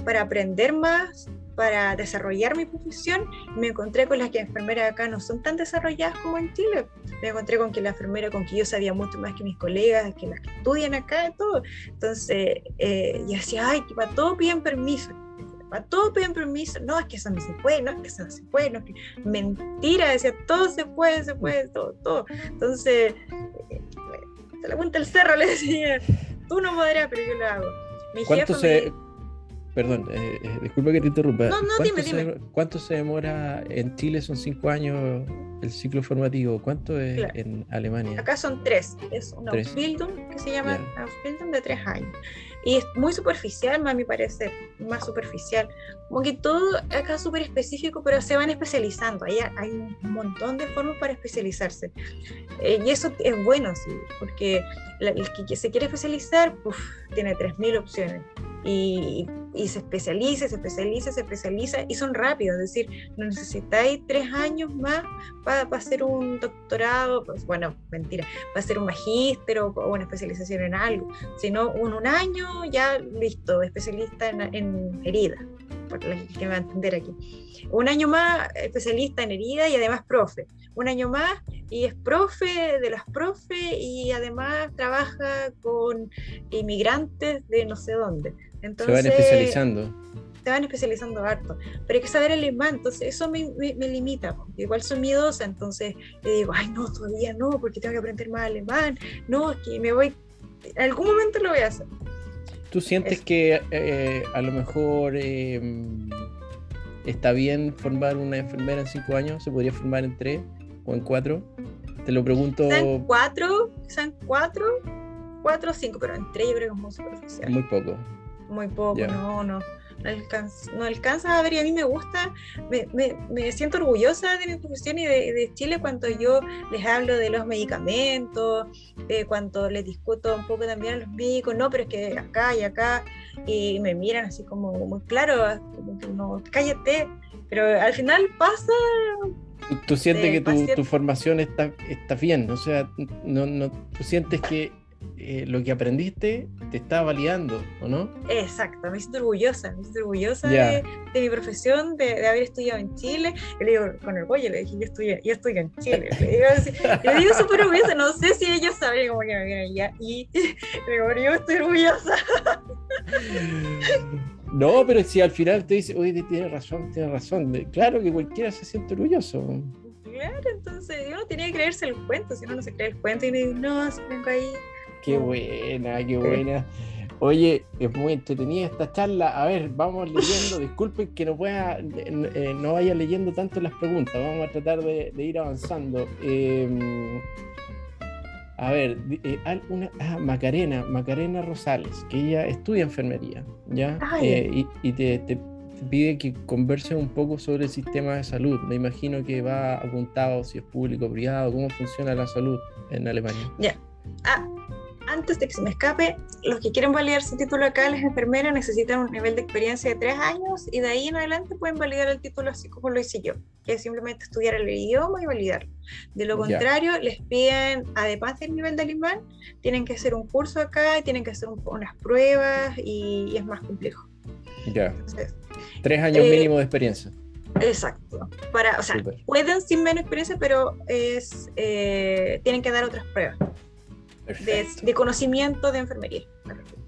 Speaker 2: para aprender más, para desarrollar mi profesión, me encontré con las que enfermeras acá no son tan desarrolladas como en Chile. Me encontré con que la enfermera con que yo sabía mucho más que mis colegas, que las que estudian acá y todo. Entonces, eh, yo decía, ay, que para todo piden permiso. Para todo piden permiso. No, es que eso no se puede, no, es que eso no se puede. No, es que... Mentira, decía, todo se puede, se puede, todo, todo. Entonces, eh, se la cuenta el cerro, le decía, tú no podrás, pero yo lo hago.
Speaker 1: Mi ¿Cuánto se, Perdón, eh, eh, disculpa que te interrumpa.
Speaker 2: No, no, dime, dime.
Speaker 1: ¿Cuánto se demora en Chile? Son cinco años el ciclo formativo. ¿Cuánto es en Alemania?
Speaker 2: Acá son tres. Es una Ausbildung que se llama Ausbildung de tres años. Y es muy superficial, a mi parecer, más superficial. Como que todo acá es súper específico, pero se van especializando. Hay, hay un montón de formas para especializarse. Eh, y eso es bueno, sí, porque el que se quiere especializar, uf, tiene 3.000 opciones y, se especializa, se especializa, se especializa y son rápidos, es decir, no necesitáis tres años más para, hacer un doctorado, pues bueno, mentira, para hacer un magíster o, una especialización en algo, sino un, un año ya listo, especialista en, en herida, por que me va a entender aquí. Un año más especialista en herida y además profe. Un año más y es profe de las profe y además trabaja con inmigrantes de no sé dónde se
Speaker 1: van especializando.
Speaker 2: Se van especializando harto. Pero hay que saber alemán, entonces eso me, me, limita. Igual soy miedosa, entonces le digo, ay, no, todavía no, porque tengo que aprender más alemán. No, es que me voy. En algún momento lo voy a hacer.
Speaker 1: ¿Tú sientes que eh, a lo mejor em, está bien formar una enfermera en cinco años? ¿Se podría formar en tres o en cuatro? Te lo pregunto.
Speaker 2: ¿En cuatro? ¿En cuatro? Cuatro o cinco, pero en tres yo creo que es muy superficial.
Speaker 1: Muy poco
Speaker 2: muy poco, no, no. No, alcanza, a ver y a mí me gusta, me, me, siento orgullosa de mi profesión y de, de, Chile cuando yo les hablo de los medicamentos, de cuando les discuto un poco también a los médicos, no, pero es que acá y acá, y me miran así como muy claro, como que no, cállate, pero al final pasa.
Speaker 1: Tú, sientes que tu, tu, formación está, está bien, o sea, no, no, tú sientes que eh, lo que aprendiste te está validando, ¿o no?
Speaker 2: Exacto, me siento orgullosa, me siento orgullosa de, de, mi profesión, de, de, haber estudiado en Chile. le digo con orgullo, le dije, yo estudié, yo estudié en Chile. Le digo, así, le digo súper orgullosa, no sé si ellos saben cómo que me vienen allá. Y le digo, yo estoy orgullosa.
Speaker 1: No, pero si al final te dice, oye, tienes razón, tienes razón. Claro que cualquiera se siente orgulloso.
Speaker 2: Claro, entonces yo no tenía que creerse el cuento, si no, no se cree el cuento y no, si vengo ahí
Speaker 1: Qué buena, qué buena. Oye, es muy entretenida esta charla. A ver, vamos leyendo. Disculpen que no pueda, eh, no vaya leyendo tanto las preguntas. Vamos a tratar de, ir avanzando. Em, a ver, eh, una, ah, Macarena, Macarena Rosales, que ella estudia enfermería, ¿ya? Eh, y, te, pide que converse un poco sobre el sistema de salud. Me imagino que va apuntado si es público o privado, cómo funciona la salud en Alemania.
Speaker 2: Ya. Ah, antes de que se me escape, los que quieren validar su título acá, las enfermeras necesitan un nivel de experiencia de tres años y de ahí en adelante pueden validar el título así como lo hice yo, que es simplemente estudiar el idioma y validarlo. De lo contrario, les piden, además del nivel de alemán, tienen que hacer un curso acá, y tienen que hacer unas pruebas y, es más complejo.
Speaker 1: Ya. tres años eh, mínimo de experiencia.
Speaker 2: Exacto. Para, o sea, pueden sin menos experiencia, pero es, eh, tienen que dar otras pruebas de, conocimiento de enfermería.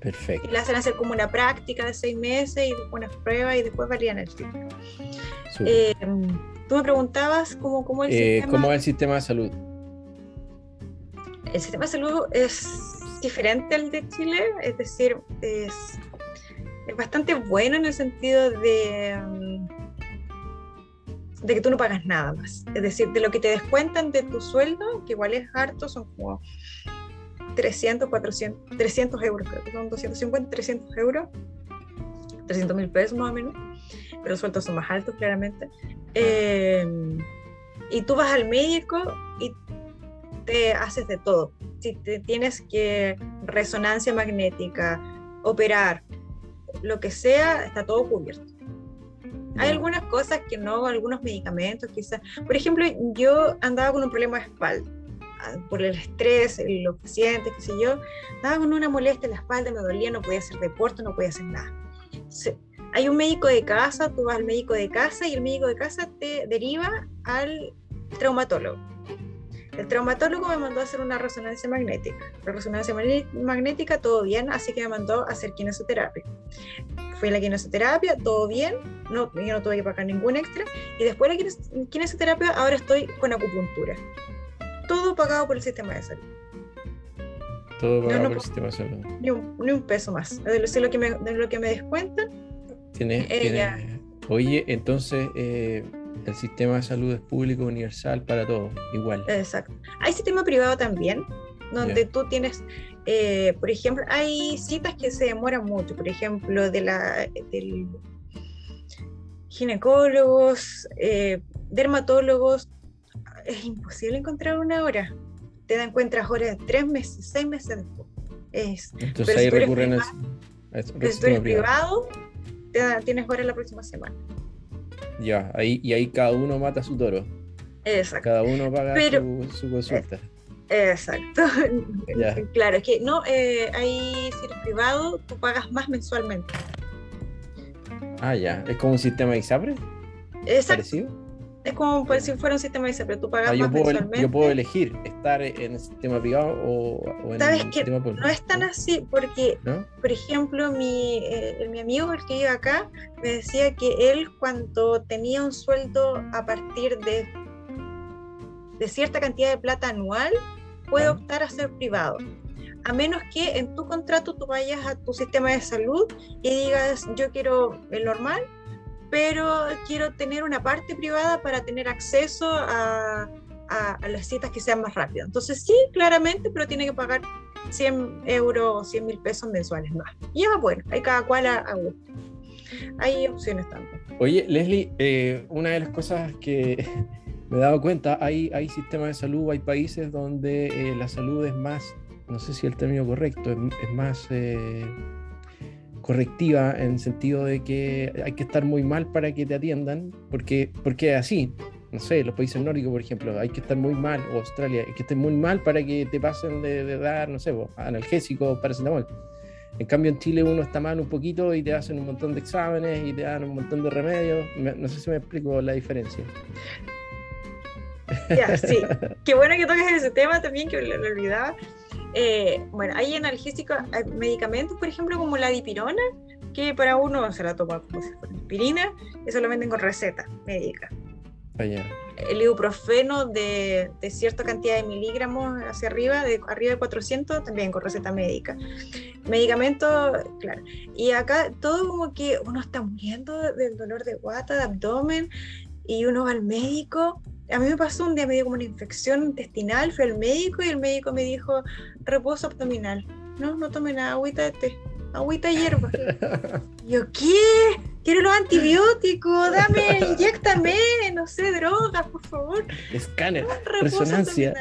Speaker 1: Perfecto.
Speaker 2: Y le hacen hacer como una práctica de seis meses y unas pruebas y después valían el título. Eh, tú me preguntabas cómo, cómo, el
Speaker 1: eh, sistema... ¿Cómo es el sistema de salud?
Speaker 2: El sistema de salud es diferente al de Chile, es decir, es, es bastante bueno en el sentido de, mm, de que tú no pagas nada más. Es decir, de lo que te descuentan de tu sueldo, que igual es harto, son como 300, 400, 300 euros, creo que son 250, 300 euros, 300 mil pesos más o menos, pero los sueldos son más altos claramente. Em, y tú vas al médico y te haces de todo. Si te tienes que resonancia magnética, operar, lo que sea, está todo cubierto. Hay algunas cosas que no, algunos medicamentos quizás. Por ejemplo, yo andaba con un problema de espalda por el estrés, los pacientes, qué sé yo, estaba con una molestia en la espalda, me dolía, no podía hacer deporte, no podía hacer nada. hay un médico de casa, tú vas al médico de casa y el médico de casa te deriva al traumatólogo. El traumatólogo me mandó a hacer una resonancia magnética. La resonancia magnética, todo bien, así que me mandó a hacer quinoterapia. Fue la quinoterapia, todo bien, no, yo no tuve que pagar ningún extra. Y después de la quinoterapia, ahora estoy con acupuntura todo pagado por el sistema de salud.
Speaker 1: Todo pagado por el sistema de salud.
Speaker 2: Ni un, ni un peso más. De lo, que me, de lo que me descuentan.
Speaker 1: Tiene, oye, entonces eh, el sistema de salud es público, universal para todos, igual.
Speaker 2: Exacto. Hay sistema privado también, donde tú tienes, eh, por ejemplo, hay citas que se demoran mucho, por ejemplo, de la, del ginecólogos, eh, dermatólogos, es imposible encontrar una hora. Te dan encuentras horas de tres meses, seis meses después. Es,
Speaker 1: Entonces ahí recurren a,
Speaker 2: si privado, te tienes horas la próxima semana.
Speaker 1: Ya, ahí, y ahí cada uno mata su toro.
Speaker 2: Exacto.
Speaker 1: Cada uno paga su, consulta.
Speaker 2: exacto. Claro, es que no, eh, ahí si eres privado, tú pagas más mensualmente.
Speaker 1: Ah, ya. ¿Es como un sistema de ISAPRE?
Speaker 2: Exacto. ¿Parecido? Es como si fuera un sistema de pero tú pagas
Speaker 1: ah,
Speaker 2: yo
Speaker 1: puedo, Yo puedo elegir estar en el sistema privado o, en el sistema público.
Speaker 2: No es tan así, porque, por ejemplo, mi, eh, mi amigo, el que vive acá, me decía que él cuando tenía un sueldo a partir de, de cierta cantidad de plata anual, puede optar a ser privado. A menos que en tu contrato tú vayas a tu sistema de salud y digas yo quiero el normal pero quiero tener una parte privada para tener acceso a, las citas que sean más rápidas. Entonces sí, claramente, pero tiene que pagar 100 euros o 100 mil pesos mensuales más. Y ya, bueno, hay cada cual a, gusto. hay opciones también.
Speaker 1: Oye, Leslie, eh, una de las cosas que me he dado cuenta, hay, hay sistemas de salud, hay países donde eh, la salud es más, no sé si el término correcto, es, más eh, correctiva en el sentido de que hay que estar muy mal para que te atiendan, porque, porque así. No sé, los países nórdicos, por ejemplo, hay que estar muy mal, o Australia, hay que estar muy mal para que te pasen de, dar, no sé, analgésicos, paracetamol. En cambio, en Chile uno está mal un poquito y te hacen un montón de exámenes y te dan un montón de remedios. No sé si me explico la diferencia.
Speaker 2: Ya, sí. Qué bueno que toques ese tema también, que lo, olvidaba. Eh, bueno, hay analgésicos, hay medicamentos, por ejemplo, como la dipirona, que para uno se la toma como si fuera aspirina, eso lo venden con receta médica.
Speaker 1: Ah,
Speaker 2: el ibuprofeno de, de, cierta cantidad de miligramos hacia arriba, de arriba de 400, también con receta médica. Medicamentos, claro. Y acá todo como que uno está muriendo del dolor de guata, de abdomen, y uno va al médico a mí me pasó un día, me dio como una infección intestinal, fui al médico y el médico me dijo reposo abdominal. No, no tome nada, agüita de té, agüita de hierba. Yo, ¿qué? Quiero los antibióticos, dame, inyectame, no sé, drogas, por favor.
Speaker 1: Escáner, resonancia.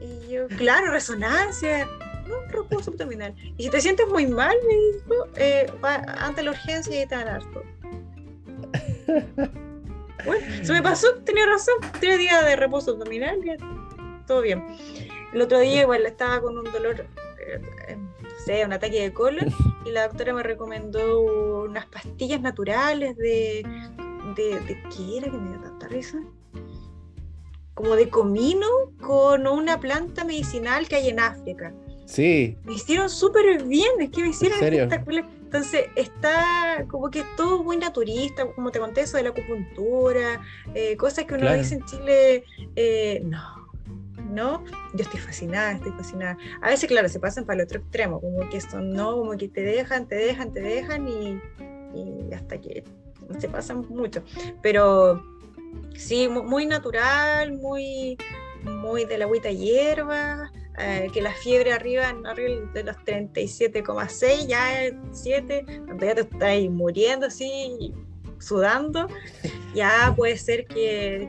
Speaker 2: Y yo, claro, resonancia. No, reposo abdominal. Y si te sientes muy mal, me dijo, eh, va ante la urgencia y te van a dar todo. Bueno, se me pasó, tenía razón. Tres días de reposo abdominal, todo bien. El otro día igual estaba con un dolor, eh, no sé, un ataque de colon, y la doctora me recomendó unas pastillas naturales de, de, de ¿qué era que me dio tanta risa? Como de comino con una planta medicinal que hay en África.
Speaker 1: Sí.
Speaker 2: Me hicieron súper bien, es que me hicieron espectacular. Entonces está como que todo muy naturista, como te conté eso de la acupuntura, eh, cosas que uno dice en Chile, eh, no, no, yo estoy fascinada, estoy fascinada. A veces, claro, se pasan para el otro extremo, como que esto no, como que te dejan, te dejan, te dejan y, hasta que se pasan mucho. Pero sí, muy natural, muy, muy de la agüita hierba, eh, que la fiebre arriba, arriba de los 37,6, ya es 7, cuando ya te estás muriendo así, sudando, ya puede ser que,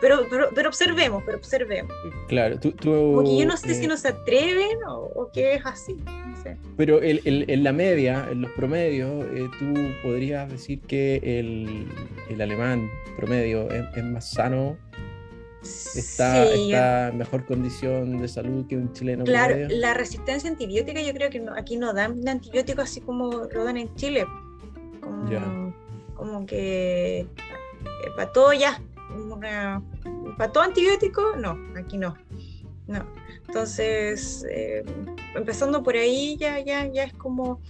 Speaker 2: pero, pero, observemos, pero observemos.
Speaker 1: Claro, tú...
Speaker 2: Porque yo no sé si eh, no se atreven o, o qué es así. No sé.
Speaker 1: Pero el, el, en la media, en los promedios, eh, tú podrías decir que el, el alemán promedio es, es más sano está, está, en mejor condición de salud que un chileno.
Speaker 2: Claro, la resistencia antibiótica yo creo que aquí no dan antibióticos así como lo dan en Chile. Como, como que eh, para todo ya, para todo antibiótico, no, aquí no. No. Entonces, eh, empezando por ahí ya, ya, ya es como,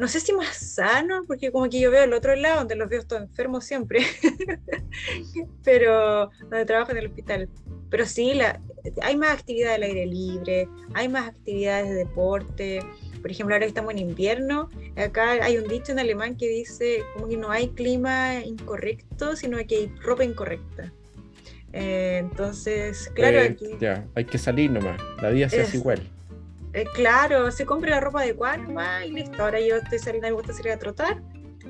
Speaker 2: no sé si más sano, porque como que yo veo el otro lado, donde los veo todos enfermos siempre, pero donde trabajo en el hospital. Pero sí, la, hay más actividad al aire libre, hay más actividades de deporte. Por ejemplo, ahora estamos en invierno, acá hay un dicho en alemán que dice como que no hay clima incorrecto, sino que hay ropa incorrecta. Eh, entonces, claro,
Speaker 1: eh, Ya, hay que salir nomás, la vida se hace igual.
Speaker 2: Eh, claro, se compra la ropa adecuada y listo. Ahora yo estoy saliendo, me gusta salir a trotar.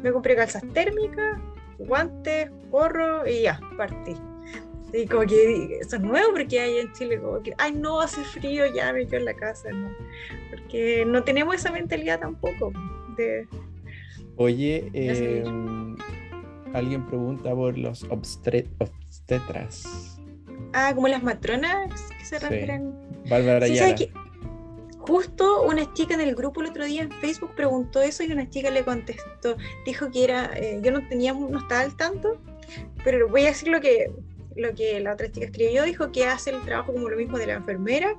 Speaker 2: Me compré calzas térmicas, guantes, gorro y ya, partí. Y como que eso es nuevo porque hay en Chile como que, ay no, hace frío, ya me quedo en la casa, ¿no? Porque no tenemos esa mentalidad tampoco de...
Speaker 1: Oye, em, alguien pregunta por los obstetras.
Speaker 2: Ah, como las matronas que se refieren.
Speaker 1: Bárbara sí,
Speaker 2: justo una chica en el grupo el otro día en Facebook preguntó eso y una chica le contestó, dijo que era, eh, yo no tenía, no estaba al tanto, pero voy a decir lo que, lo que la otra chica escribió, dijo que hace el trabajo como lo mismo de la enfermera,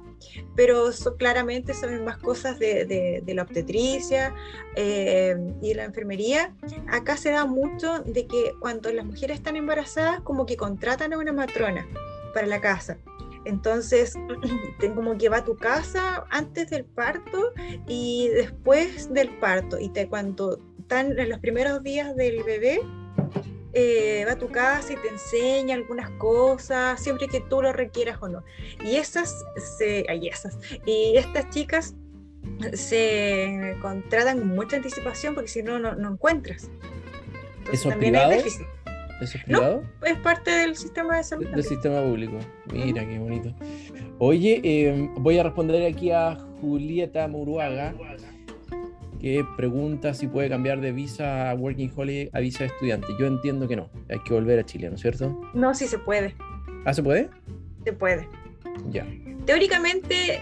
Speaker 2: pero claramente saben más cosas de, de, la obstetricia eh, y de la enfermería. Acá se da mucho de que cuando las mujeres están embarazadas, como que contratan a una matrona para la casa. Entonces, como que va a tu casa antes del parto y después del parto. Y te, cuando están en los primeros días del bebé, eh, va a tu casa y te enseña algunas cosas, siempre que tú lo requieras o no. Y esas, se, esas. Y estas chicas se contratan con mucha anticipación porque si no, no encuentras.
Speaker 1: ¿Eso es privado? ¿Eso es privado?
Speaker 2: No, es parte del sistema de salud.
Speaker 1: Del sistema público. Mira, qué bonito. Oye, em, voy a responder aquí a Julieta Muruaga, que pregunta si puede cambiar de visa Working Holiday a visa de estudiante. Yo entiendo que no, hay que volver a Chile, ¿no es cierto?
Speaker 2: No, sí se puede.
Speaker 1: ¿Ah, se puede?
Speaker 2: Se puede.
Speaker 1: Ya.
Speaker 2: Teóricamente,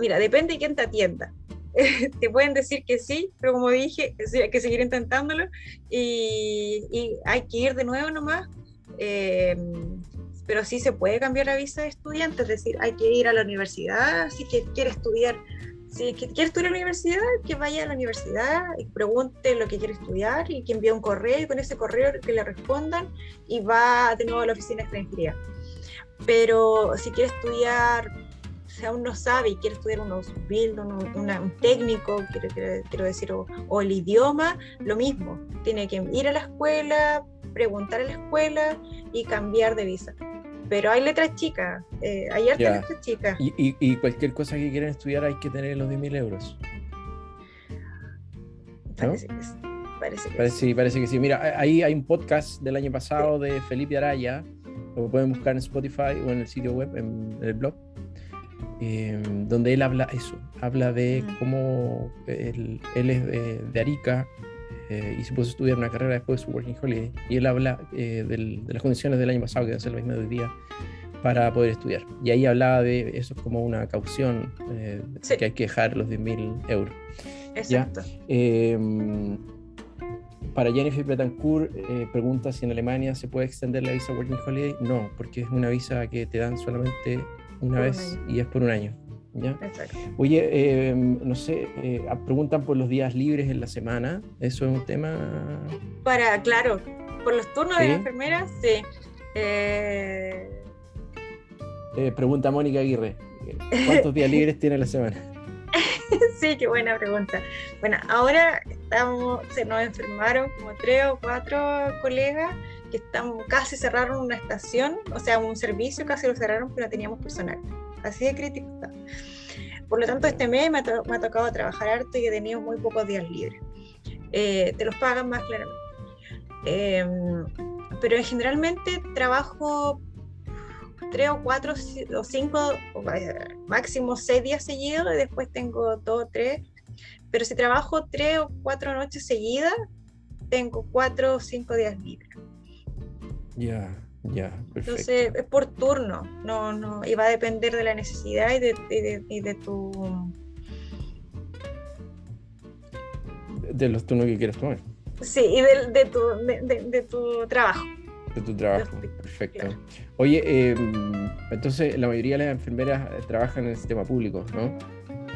Speaker 2: mira, depende de quién te atienda. te pueden decir que sí, pero como dije, hay que seguir intentándolo y, hay que ir de nuevo nomás. Eh, pero sí se puede cambiar la visa de estudiante, es decir, hay que ir a la universidad, si quiere estudiar, si quiere estudiar en la universidad, que vaya a la universidad y pregunte lo que quiere estudiar y que envíe un correo y con ese correo que le respondan y va de nuevo a la oficina de extranjería. Pero si quiere estudiar si aún no sabe y quiere estudiar un build, un, técnico, quiero, quiero, decir, o, el idioma, lo mismo. Tiene que ir a la escuela, preguntar a la escuela y cambiar de visa. Pero hay letras chicas, eh, hay letras chicas.
Speaker 1: Y, y, cualquier cosa que quieran estudiar hay que tener los 10.000 euros.
Speaker 2: Parece que sí.
Speaker 1: Parece que, sí. parece que sí. Mira, ahí hay un podcast del año pasado de Felipe Araya, lo pueden buscar en Spotify o en el sitio web, en el blog, Em, donde él habla eso, habla de cómo él, es de, Arica eh, y se puso a estudiar una carrera después de su Working Holiday, y él habla eh, de las condiciones del año pasado, que deben ser las mismas de hoy día, para poder estudiar. Y ahí hablaba de eso como una caución, eh, que hay que dejar los 10.000 euros.
Speaker 2: Exacto.
Speaker 1: Em, para Jennifer Betancourt pregunta si en Alemania se puede extender la visa Working Holiday. No, porque es una visa que te dan solamente una vez y es por un año. ¿ya? Oye, eh, no sé, eh, preguntan por los días libres en la semana. ¿Eso es un tema?
Speaker 2: Para, claro, por los turnos de enfermeras, sí. Eh,
Speaker 1: pregunta Mónica Aguirre. ¿Cuántos días libres tiene la semana?
Speaker 2: sí, qué buena pregunta. Bueno, ahora estamos, se nos enfermaron como tres o cuatro colegas que estamos, casi cerraron una estación, o sea, un servicio casi lo cerraron, pero no teníamos personal. Así de crítico está. Por lo tanto, este mes me ha, tocado trabajar harto y he tenido muy pocos días libres. Eh, te los pagan más claramente. Em, pero generalmente trabajo tres o cuatro o cinco, máximo seis días seguidos y después tengo dos o tres. Pero si trabajo tres o cuatro noches seguidas, tengo cuatro o cinco días libres.
Speaker 1: Ya, ya,
Speaker 2: perfecto. Entonces es por turno, no, no, y va a depender de la necesidad y de, y de, tu...
Speaker 1: De los turnos que quieras tomar.
Speaker 2: Sí, y de, de tu, de, tu trabajo.
Speaker 1: De tu trabajo, perfecto. Oye, em, entonces la mayoría de las enfermeras trabajan en el sistema público, ¿no?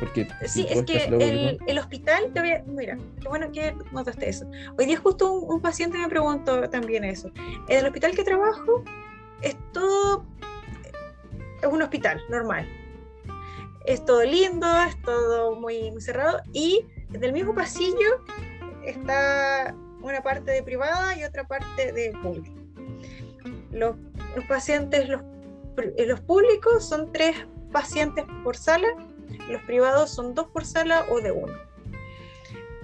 Speaker 1: Porque
Speaker 2: sí, es que el, el, hospital, te voy a, mira, qué bueno que notaste eso. Hoy día justo un, paciente me preguntó también eso. En el hospital que trabajo es todo, es un hospital normal. Es todo lindo, es todo muy, muy cerrado y en el mismo pasillo está una parte de privada y otra parte de público. Los, los pacientes, los, los públicos son tres pacientes por sala los privados son dos por sala o de uno.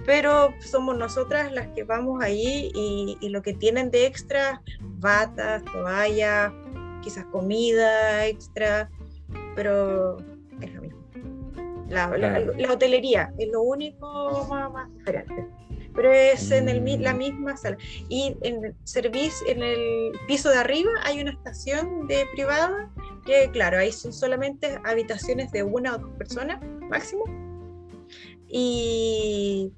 Speaker 2: Pero somos nosotras las que vamos ahí y, lo que tienen de extra, batas, toallas, quizás comida extra, pero es lo mismo. La, hotelería es lo único más, diferente pero es en el, la mm. misma sala. Y en el servicio, en el piso de arriba hay una estación de privada que claro, ahí son solamente habitaciones de una o dos personas máximo. Y,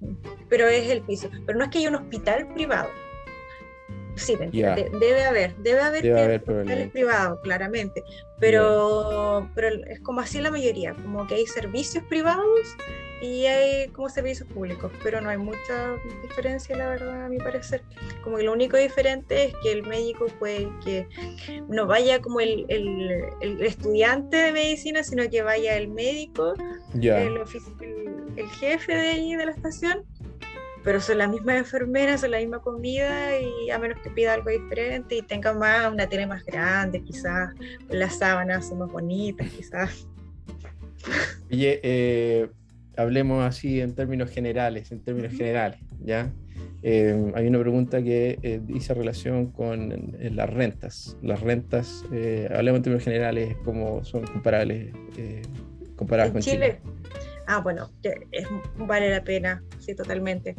Speaker 2: pero es el piso. Pero no es que haya un hospital privado. Sí, debe haber, debe haber, hospitales privados, claramente. Pero, pero es como así la mayoría, como que hay servicios privados y hay como servicios públicos, pero no hay mucha diferencia, la verdad, a mi parecer. Como que lo único diferente es que el médico puede que no vaya como el, el, estudiante de medicina, sino que vaya el médico, el, el, jefe de ahí de la estación, pero son las mismas enfermeras, son la misma comida y a menos que pida algo diferente y tenga más, una tele más grande, quizás las sábanas son más bonitas, quizás.
Speaker 1: Oye, eh, hablemos así en términos generales, en términos generales, ¿ya? Eh, hay una pregunta que eh, dice relación con las rentas. Las rentas, hablemos en términos generales, cómo son comparables, comparadas con Chile.
Speaker 2: Ah, bueno, es, vale la pena, sí, totalmente.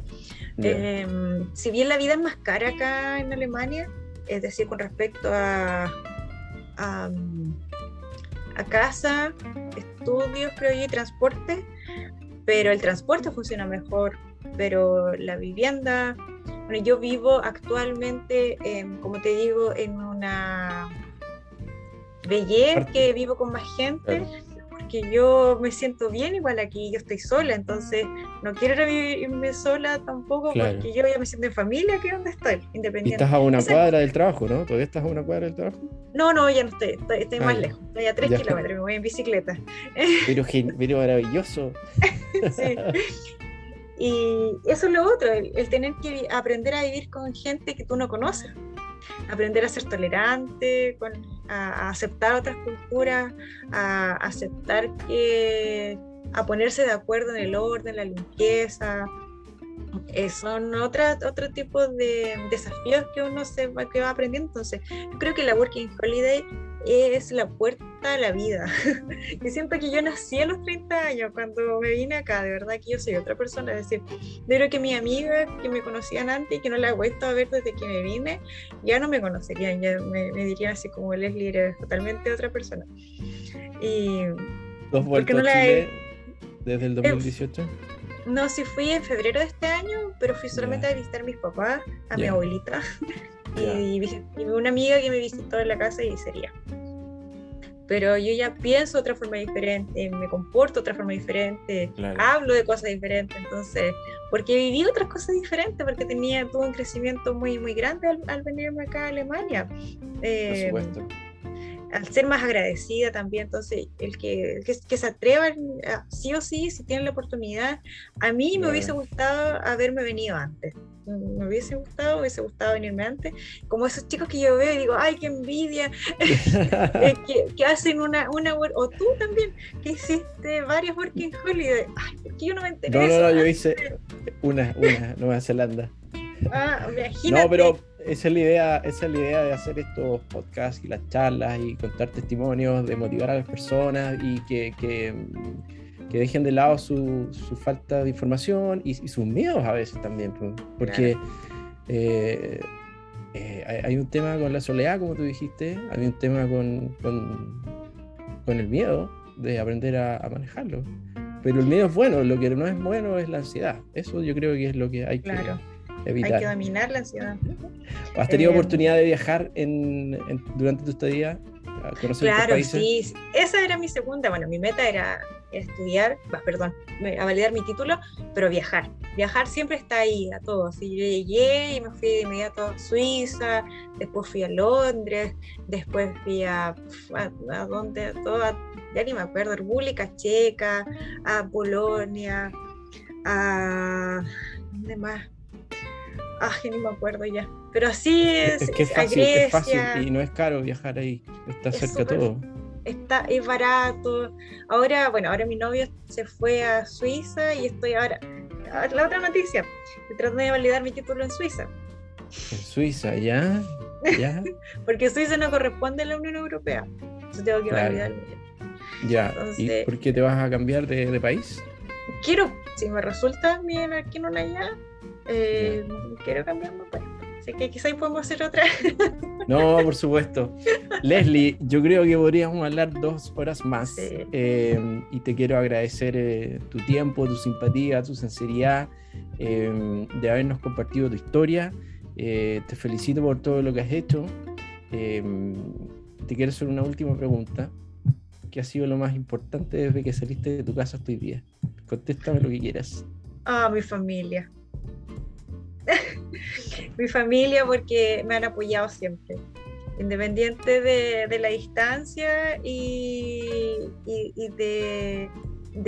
Speaker 2: Em, si bien la vida es más cara acá en Alemania, es decir, con respecto a, a, casa, estudios, creo yo, y transporte, pero el transporte funciona mejor, pero la vivienda, bueno, yo vivo actualmente, como te digo, en una belleza que vivo con más gente que yo me siento bien igual aquí, yo estoy sola, entonces no quiero vivirme sola tampoco porque yo ya me siento en familia que donde estoy, independiente.
Speaker 1: Y estás a una cuadra del trabajo, ¿no? ¿Todavía estás a una cuadra del trabajo?
Speaker 2: No, no, ya no estoy, estoy, ah, más lejos, estoy a tres kilómetros, me voy en bicicleta.
Speaker 1: Pero, pero maravilloso. sí.
Speaker 2: Y eso es lo otro, el tener que aprender a vivir con gente que tú no conoces aprender a ser tolerante, a, aceptar otras culturas, a aceptar que, a ponerse de acuerdo en el orden, la limpieza. Eh, son otro tipo de desafíos que uno se va, que va aprendiendo. Entonces, yo creo que la Working Holiday es la puerta a la vida. y siento que yo nací a los 30 años cuando me vine acá, de verdad que yo soy otra persona. Es decir, yo creo que mis amigas que me conocían antes y que no la he vuelto a ver desde que me vine, ya no me conocerían, ya me, dirían así como Leslie, eres totalmente otra persona. Y.
Speaker 1: ¿Dos vueltas no a Chile desde el 2018? Eh,
Speaker 2: no, sí fui en febrero de este año, pero fui solamente a visitar a mis papás, a mi abuelita. Y, una amiga que me visitó en la casa y sería. Pero yo ya pienso de otra forma diferente, me comporto de otra forma diferente, hablo de cosas diferentes, entonces, porque viví otras cosas diferentes, porque tenía, tuve un crecimiento muy, muy grande al, venirme acá a Alemania. Eh, al ser más agradecida también, entonces el que, que, se atrevan, sí o sí, si tienen la oportunidad, a mí me hubiese gustado haberme venido antes me hubiese gustado, hubiese gustado venirme antes, como esos chicos que yo veo y digo, ay, qué envidia, eh, que, hacen una, una, o tú también, que hiciste varias Working Holiday, ay, ¿por qué yo no me enteré?
Speaker 1: No, no, no, yo hice una, una, Nueva Zelanda.
Speaker 2: Ah, imagínate.
Speaker 1: No, pero esa es la idea, esa es la idea de hacer estos podcasts y las charlas y contar testimonios, de motivar a las personas y que, que que dejen de lado su, su falta de información y, sus miedos a veces también, porque eh, eh, hay un tema con la soledad, como tú dijiste, hay un tema con, con, con el miedo de aprender a, manejarlo. Pero el miedo es bueno, lo que no es bueno es la ansiedad. Eso yo creo que es lo que hay que evitar.
Speaker 2: Hay que dominar la ansiedad.
Speaker 1: ¿Has tenido eh, oportunidad de viajar en, durante tu estadía? A
Speaker 2: conocer claro, sí. Esa era mi segunda, bueno, mi meta era estudiar, perdón, a validar mi título, pero viajar. Viajar siempre está ahí a todos. Y yo llegué y me fui de inmediato a Suiza, después fui a Londres, después fui a, a, donde, a ya ni me acuerdo, República Checa, a Polonia, a. ¿Dónde más? Ah, ni me acuerdo ya. Pero así es.
Speaker 1: Es que es fácil, es fácil y no es caro viajar ahí. Está cerca todo
Speaker 2: está, es barato. Ahora, bueno, ahora mi novio se fue a Suiza y estoy ahora. La otra noticia, tratando de validar mi título en Suiza.
Speaker 1: En Suiza, ¿ya? ¿Ya?
Speaker 2: Porque Suiza no corresponde a la Unión Europea. Entonces tengo que validar
Speaker 1: Ya. ¿Y por qué te vas a cambiar de, país?
Speaker 2: Quiero, si me resulta bien aquí en eh, quiero cambiarme país. Así que quizás podemos hacer otra.
Speaker 1: No, por supuesto. Leslie, yo creo que podríamos hablar dos horas más. Eh, y te quiero agradecer eh, tu tiempo, tu simpatía, tu sinceridad, eh, de habernos compartido tu historia. te felicito por todo lo que has hecho. te quiero hacer una última pregunta. ¿Qué ha sido lo más importante desde que saliste de tu casa hasta hoy día? Contéstame lo que quieras.
Speaker 2: Ah, mi familia. mi familia porque me han apoyado siempre, independiente de, la distancia y, de,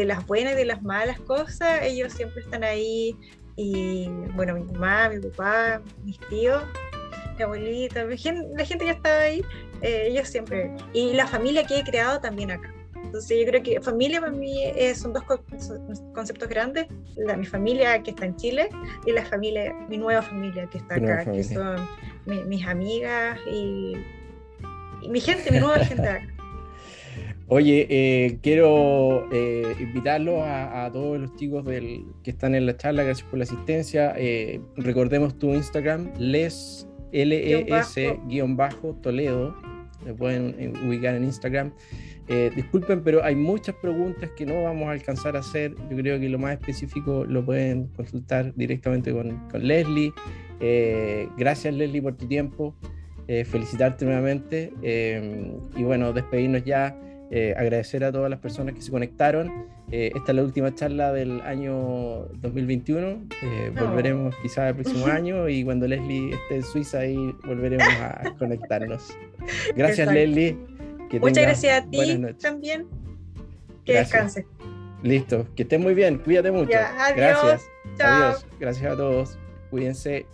Speaker 2: las buenas y de las malas cosas, ellos siempre están ahí. Y bueno, mi mamá, mi papá, mis tíos, mi abuelita, la gente que estaba ahí, eh, ellos siempre, y la familia que he creado también acá. Entonces yo creo que familia para mí son dos conceptos grandes, la, mi familia que está en Chile y la familia, mi nueva familia que está acá, que son mis amigas y, mi gente, mi nueva gente acá.
Speaker 1: Oye, eh, quiero eh, invitarlos a, todos los chicos del, que están en la charla, gracias por la asistencia. Eh, recordemos tu Instagram, les, L-E-S, guion bajo, Toledo. Me pueden ubicar en Instagram. Disculpen, pero hay muchas preguntas que no vamos a alcanzar a hacer. Yo creo que lo más específico lo pueden consultar directamente con, con Leslie. gracias, Leslie, por tu tiempo. felicitarte nuevamente. y bueno, despedirnos ya. Eh, agradecer a todas las personas que se conectaron. Eh, esta es la última charla del año 2021. Eh, volveremos quizás el próximo año y cuando Leslie esté en Suiza ahí volveremos a conectarnos. Gracias Leslie.
Speaker 2: Muchas gracias a ti también. Que descanse.
Speaker 1: Listo, que estés muy bien, cuídate mucho.
Speaker 2: adiós.
Speaker 1: Gracias. Adiós. Gracias a todos. Cuídense.